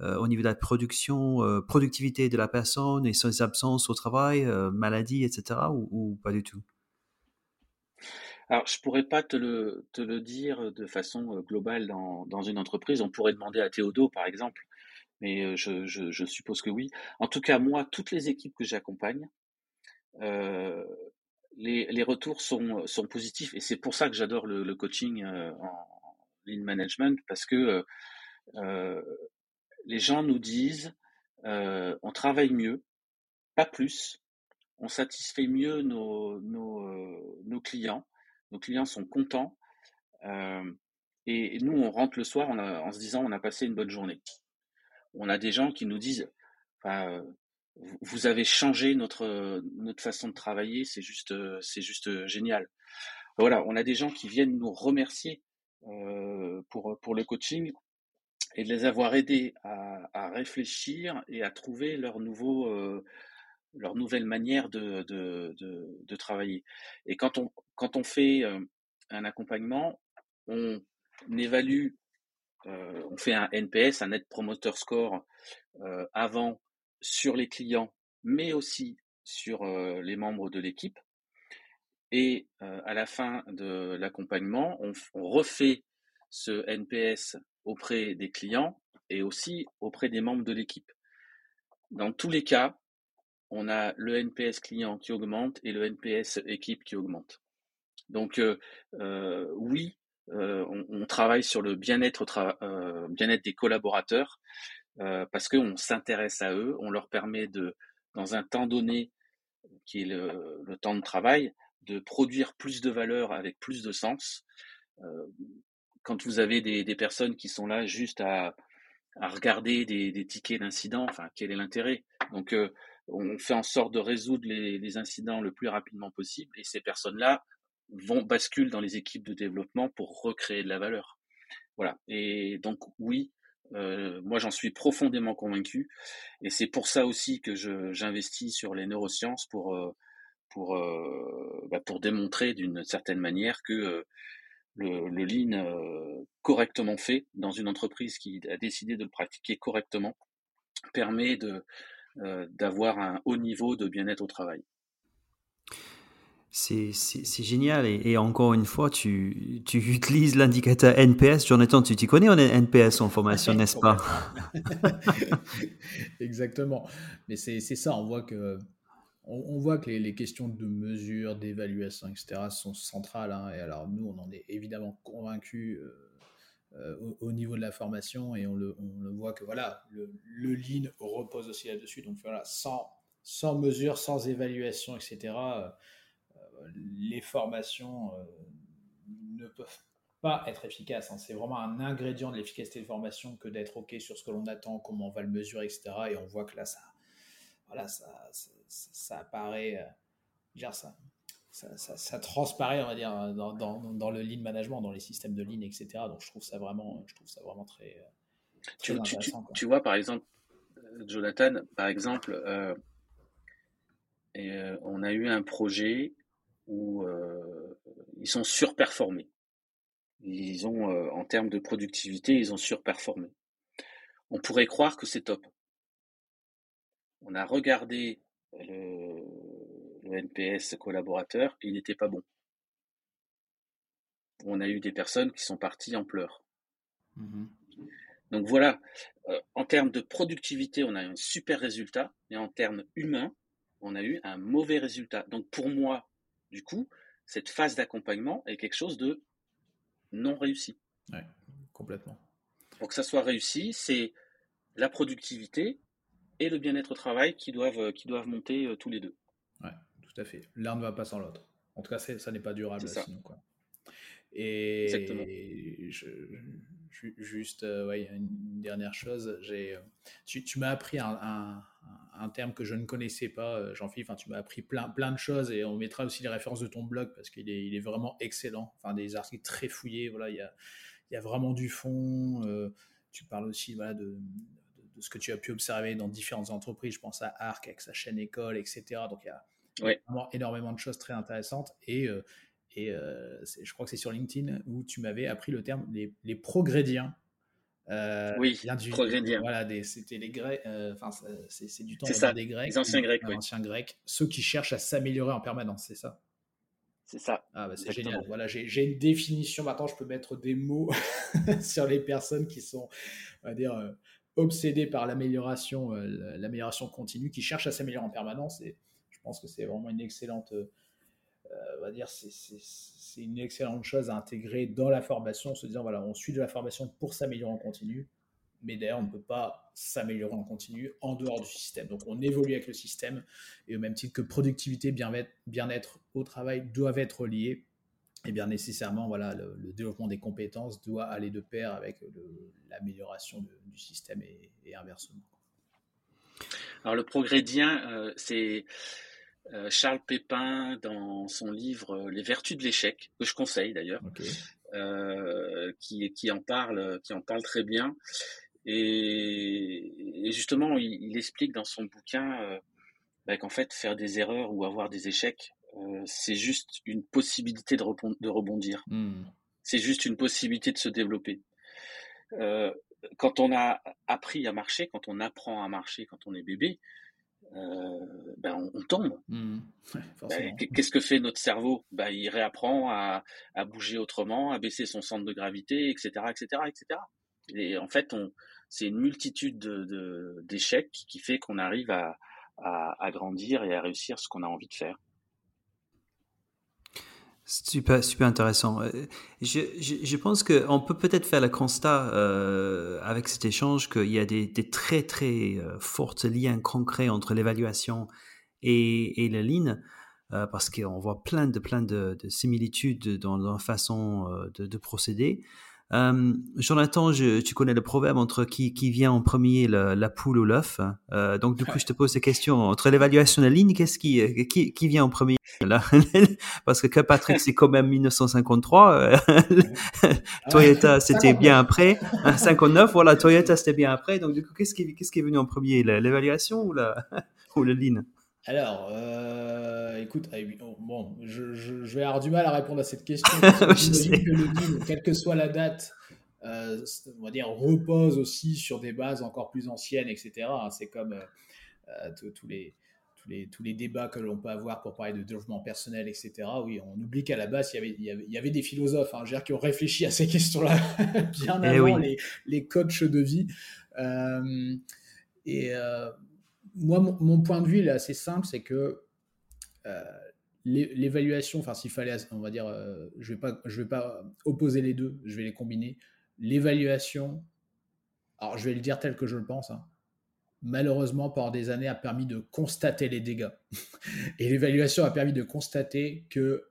au niveau de la production, productivité de la personne et ses absences au travail, maladie, etc. ou pas du tout? Alors, je pourrais pas te le, te le dire de façon globale dans, dans une entreprise. On pourrait demander à Théodo, par exemple, mais je, je, je suppose que oui. En tout cas, moi, toutes les équipes que j'accompagne, euh, les, les retours sont, sont positifs et c'est pour ça que j'adore le, le coaching en lean management parce que euh, les gens nous disent euh, on travaille mieux, pas plus, on satisfait mieux nos, nos, nos clients nos clients sont contents. Et, nous, on rentre le soir en se disant on a passé une bonne journée. On a des gens qui nous disent vous avez changé notre, notre façon de travailler, c'est juste, c'est juste génial. Voilà, on a des gens qui viennent nous remercier pour, pour le coaching et de les avoir aidés à, réfléchir et à trouver leur nouveau, leur nouvelle manière de, de, de, travailler. Et quand on, quand on fait un accompagnement, on évalue, on fait un NPS, un Net Promoter Score, avant sur les clients, mais aussi sur les membres de l'équipe. Et à la fin de l'accompagnement, on, on refait ce NPS auprès des clients et aussi auprès des membres de l'équipe. Dans tous les cas, on a le NPS client qui augmente et le NPS équipe qui augmente. Donc oui, on, travaille sur le bien-être des collaborateurs parce qu'on s'intéresse à eux, on leur permet de, dans un temps donné, qui est le, temps de travail, de produire plus de valeur avec plus de sens. quand vous avez des, personnes qui sont là juste à, regarder des, tickets d'incident, enfin, quel est l'intérêt? Donc, on fait en sorte de résoudre les, incidents le plus rapidement possible et ces personnes-là vont basculer dans les équipes de développement pour recréer de la valeur. Voilà. Et donc oui, euh, moi j'en suis profondément convaincu et c'est pour ça aussi que j'investis sur les neurosciences pour euh, pour euh, bah, pour démontrer d'une certaine manière que le, le lean correctement fait dans une entreprise qui a décidé de le pratiquer correctement permet de euh, d'avoir un haut niveau de bien-être au travail. C'est génial. Et, encore une fois, tu, utilises l'indicateur NPS. Jonathan, tu t'y connais en NPS en formation, n'est-ce pas? Exactement. Mais c'est ça, on voit que, on, voit que les, questions de mesure, d'évaluation, etc. sont centrales. Hein. et alors, nous, on en est évidemment convaincus. Euh, euh, au, niveau de la formation et on le, voit que voilà, le, le lean repose aussi là-dessus. Donc voilà, sans, mesure, sans évaluation, etc., les formations ne peuvent pas être efficaces. Hein. C'est vraiment un ingrédient de l'efficacité de formation que d'être OK sur ce que l'on attend, comment on va le mesurer, etc. Et on voit que là, ça, voilà, ça, ça, ça apparaît, dire ça, ça, transparaît, on va dire, dans, dans, le lean management, dans les systèmes de lean, etc. Donc je trouve ça vraiment, je trouve ça vraiment très, tu, intéressant. Tu, vois, par exemple, euh, Jonathan, par exemple, euh, et, euh, on a eu un projet où ils sont surperformés. Ils ont, en termes de productivité, ils ont surperformé. On pourrait croire que c'est top. On a regardé le, le NPS collaborateur, il n'était pas bon. On a eu des personnes qui sont parties en pleurs. Mmh Donc voilà, euh, en termes de productivité, on a eu un super résultat, et en termes humains, on a eu un mauvais résultat. Donc pour moi, du coup, cette phase d'accompagnement est quelque chose de non réussi. Oui, complètement. Pour que ça soit réussi, c'est la productivité et le bien-être au travail qui doivent, qui doivent monter euh, tous les deux. Ouais tout à fait. L'un ne va pas sans l'autre. En tout cas, ça n'est pas durable sinon. Quoi. Et juste, euh, ouais, une dernière chose, j'ai, euh, tu, m'as appris un, un, terme que je ne connaissais pas, euh, Jean-Philippe. Enfin, tu m'as appris plein, plein de choses et on mettra aussi les références de ton blog parce qu'il est, il est vraiment excellent. Enfin, des articles très fouillés. Voilà, il y a, il y a vraiment du fond. tu parles aussi voilà, de, ce que tu as pu observer dans différentes entreprises. Je pense à Arc avec sa chaîne école, etc. Donc il y a vraiment énormément de choses très intéressantes. Et, et je crois que c'est sur LinkedIn où tu m'avais appris le terme les, les progrédiens. Oui, du. Voilà, c'était les Grecs, enfin, c'est du temps des Grecs. Les anciens Grecs, oui. anciens Grecs, ceux qui cherchent à s'améliorer en permanence, c'est ça? C'est ça. Ah bah c'est génial. Voilà, j'ai une définition. Maintenant, je peux mettre des mots sur les personnes qui sont, on va dire, euh, obsédées par l'amélioration, euh, l'amélioration continue, qui cherchent à s'améliorer en permanence. Et je pense que c'est vraiment une excellente, euh, on va dire, c'est une excellente chose à intégrer dans la formation, se disant voilà, on suit de la formation pour s'améliorer en continu mais d'ailleurs, on ne peut pas s'améliorer en continu en dehors du système. Donc, on évolue avec le système, et au même titre que productivité, bien-être au travail doivent être liés, et bien nécessairement, voilà, le, développement des compétences doit aller de pair avec l'amélioration du système et, inversement. Alors, le progrédien, euh, c'est Charles Pépin dans son livre euh, Les vertus de l'échec, que je conseille d'ailleurs. qui, qui, en parle, qui en parle très bien. Et, justement, il, explique dans son bouquin euh, bah, qu'en fait, faire des erreurs ou avoir des échecs, euh, c'est juste une possibilité de, rebondir. Mmh. C'est juste une possibilité de se développer. Euh, quand on a appris à marcher, quand on apprend à marcher, quand on est bébé, ben on, tombe. Mmh. Ben, qu'est-ce que fait notre cerveau? Ben, Il réapprend à, à, bouger autrement, à baisser son centre de gravité, etc., etc., etc. Et en fait, c'est une multitude de, d'échecs qui fait qu'on arrive à, à, grandir et à réussir ce qu'on a envie de faire. Super, super intéressant. Euh, je, je, pense qu'on peut peut-être faire le constat euh, avec cet échange qu'il y a des, très très euh, forts liens concrets entre l'évaluation et, et la ligne, parce qu'on voit plein de plein de, similitudes dans, dans, la façon de procéder. Euh, Jonathan, tu connais le proverbe entre qui, qui vient en premier, la, poule ou l'œuf. Euh, donc, du coup, je te pose ces questions. Entre l'évaluation et la ligne, qu'est-ce qui, qui, qui, vient en premier là? Parce que Patrick, c'est quand même 1953. Toyota, c'était bien après. 59, voilà, Toyota, c'était bien après. Donc, du coup, qu'est-ce qui, qu'est-ce qui est venu en premier L'évaluation ou la, ou la ligne? Alors, euh, écoute, ah bon, je, vais avoir du mal à répondre à cette question. quelle que soit la date, euh, on va dire, repose aussi sur des bases encore plus anciennes, etc. Hein. C'est comme euh, tous, les, tous, les, tous les débats que l'on peut avoir pour parler de développement personnel, etc. Oui, on oublie qu'à la base, il y avait, il y avait, des philosophes hein, qui ont réfléchi à ces questions-là bien eh avant les, les coachs de vie. et moi, mon, point de vue est assez simple, c'est que euh, l'évaluation, enfin s'il fallait, on va dire, euh, je ne vais, pas, je vais pas opposer les deux, je vais les combiner. L'évaluation, alors je vais le dire tel que je le pense, hein, malheureusement, pendant des années, a permis de constater les dégâts. Et l'évaluation a permis de constater que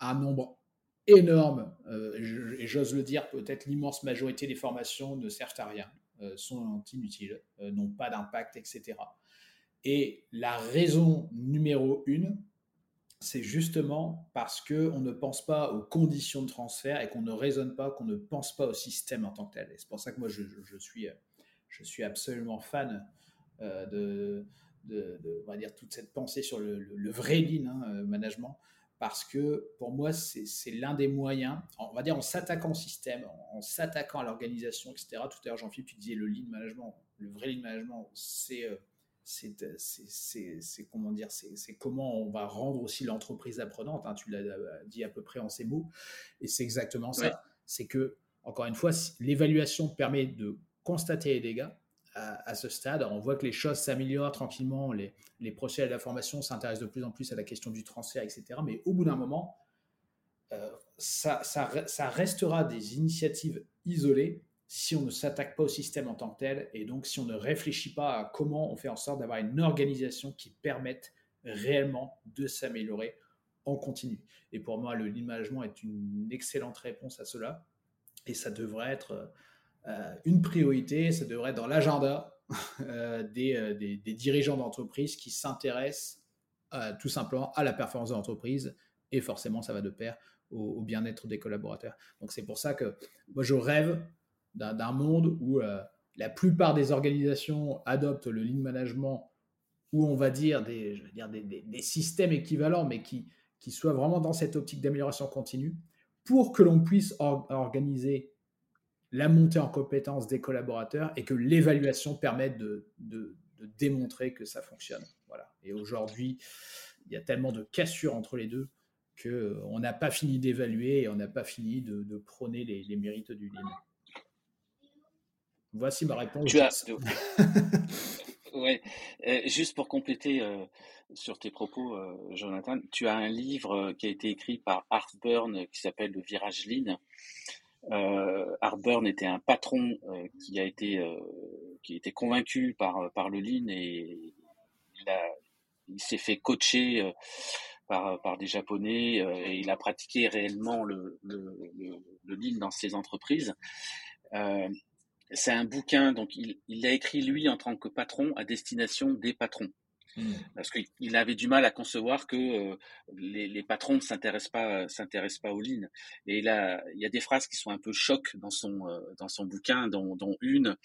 un nombre énorme, euh, et j'ose le dire, peut-être l'immense majorité des formations ne servent à rien, sont inutiles, n'ont pas d'impact, etc. Et la raison numéro une, c'est justement parce qu'on ne pense pas aux conditions de transfert et qu'on ne raisonne pas, qu'on ne pense pas au système en tant que tel. Et c'est pour ça que moi, je, suis, je suis absolument fan euh, de, on va dire, toute cette pensée sur le, vrai lean hein, euh, management, parce que pour moi, c'est l'un des moyens, on va dire en s'attaquant au système, en, s'attaquant à l'organisation, etc. Tout à l'heure, Jean-Philippe, tu disais le lean management, le vrai lean management, c'est... Euh, c'est comment dire, c'est comment on va rendre aussi l'entreprise apprenante. Hein, tu l'as euh, dit à peu près en ces mots, et c'est exactement ça. C'est que encore une fois, l'évaluation permet de constater les dégâts. À, ce stade, on voit que les choses s'améliorent tranquillement, les, les procès de la formation s'intéressent de plus en plus à la question du transfert, etc. Mais au bout d'un moment, euh, ça, ça, ça restera des initiatives isolées si on ne s'attaque pas au système en tant que tel, et donc si on ne réfléchit pas à comment on fait en sorte d'avoir une organisation qui permette réellement de s'améliorer en continu. Et pour moi, le lean management est une excellente réponse à cela, et ça devrait être euh, une priorité, ça devrait être dans l'agenda euh, euh, des, dirigeants d'entreprise qui s'intéressent tout simplement à la performance de l'entreprise, et forcément, ça va de pair au bien-être des collaborateurs. Donc c'est pour ça que moi, je rêve d'un monde où euh, la plupart des organisations adoptent le lean management ou on va dire des, je veux dire des, des, systèmes équivalents, mais qui, qui soient vraiment dans cette optique d'amélioration continue, pour que l'on puisse organiser la montée en compétences des collaborateurs et que l'évaluation permette de, de, démontrer que ça fonctionne. Voilà. Et aujourd'hui, il y a tellement de cassures entre les deux qu'on euh, n'a pas fini d'évaluer et on n'a pas fini de, de prôner les, les, mérites du lean. Voici ma réponse. Tu as... ouais. Euh, juste pour compléter euh, sur tes propos, euh, Jonathan, tu as un livre qui a été écrit par Art Burn qui s'appelle Le Virage Lean. Art Burn était un patron qui a été qui était convaincu par par le Lean et il, il s'est fait coacher par, par des Japonais et il a pratiqué réellement le, le, le, le Lean dans ses entreprises. Euh, c'est un bouquin, donc il l'a écrit lui en tant que patron à destination des patrons. Hmm. Parce qu'il avait du mal à concevoir que euh, les, les, patrons ne s'intéressent pas, s'intéressent pas au lean. Et il, a, il y a des phrases qui sont un peu chocs dans son, euh, dans son bouquin, dont, dont une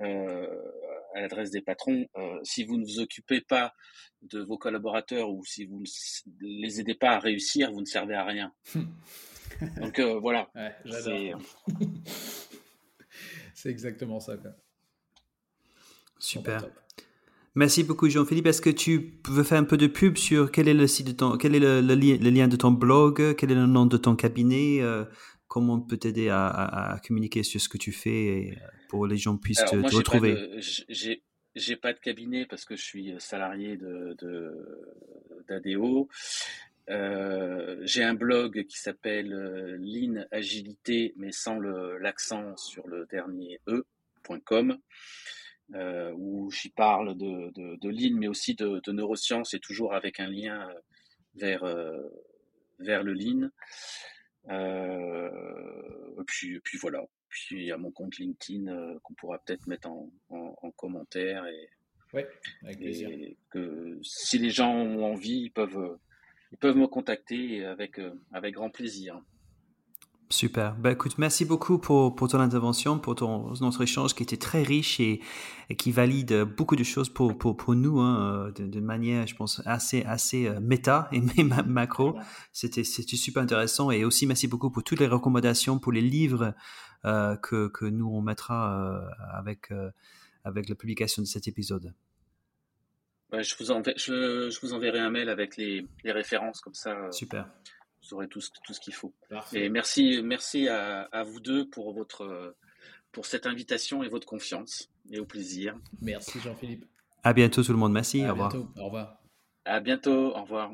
euh, à l'adresse des patrons. Si vous ne vous occupez pas de vos collaborateurs ou si vous ne les aidez pas à réussir, vous ne servez à rien. Donc voilà. Ouais, C'est exactement ça. Super. Merci beaucoup Jean-Philippe. Est-ce que tu veux faire un peu de pub sur quel est le site de ton, quel est le, lien de ton blog, quel est le nom de ton cabinet, euh, comment on peut t'aider à, communiquer sur ce que tu fais et euh, pour que les gens puissent te, retrouver? J'ai pas de cabinet parce que je suis salarié de d'ADO. Euh, j'ai un blog qui s'appelle euh, Lean Agilité, mais sans l'accent sur le dernier e.com, euh, où j'y parle de, de, de, Lean, mais aussi de, de, neurosciences, et toujours avec un lien vers, vers le Lean. et puis, puis voilà. Puis il y a mon compte LinkedIn qu'on pourra peut-être mettre en, en, commentaire. Et, ouais, avec plaisir. Et que si les gens ont envie, ils peuvent ils peuvent me contacter avec, euh, avec grand plaisir. Super. Ben, écoute, merci beaucoup pour, pour ton intervention, pour ton, notre échange qui était très riche et, et qui valide beaucoup de choses pour, pour, pour nous, hein, de, de, manière, je pense, assez, assez euh, méta et macro. C'était, c'était super intéressant et aussi merci beaucoup pour toutes les recommandations, pour les livres euh, que, que nous on mettra euh, avec, euh, avec la publication de cet épisode je, vous enverrai, je, je, vous enverrai un mail avec les, les références, comme ça. Euh, Super. Vous aurez tout, tout ce qu'il faut. Et merci, merci à, à, vous deux pour, votre, pour cette invitation et votre confiance. Et au plaisir. Merci Jean-Philippe. À bientôt tout le monde. Merci. À au revoir. Bientôt. Au revoir. À bientôt. Au revoir.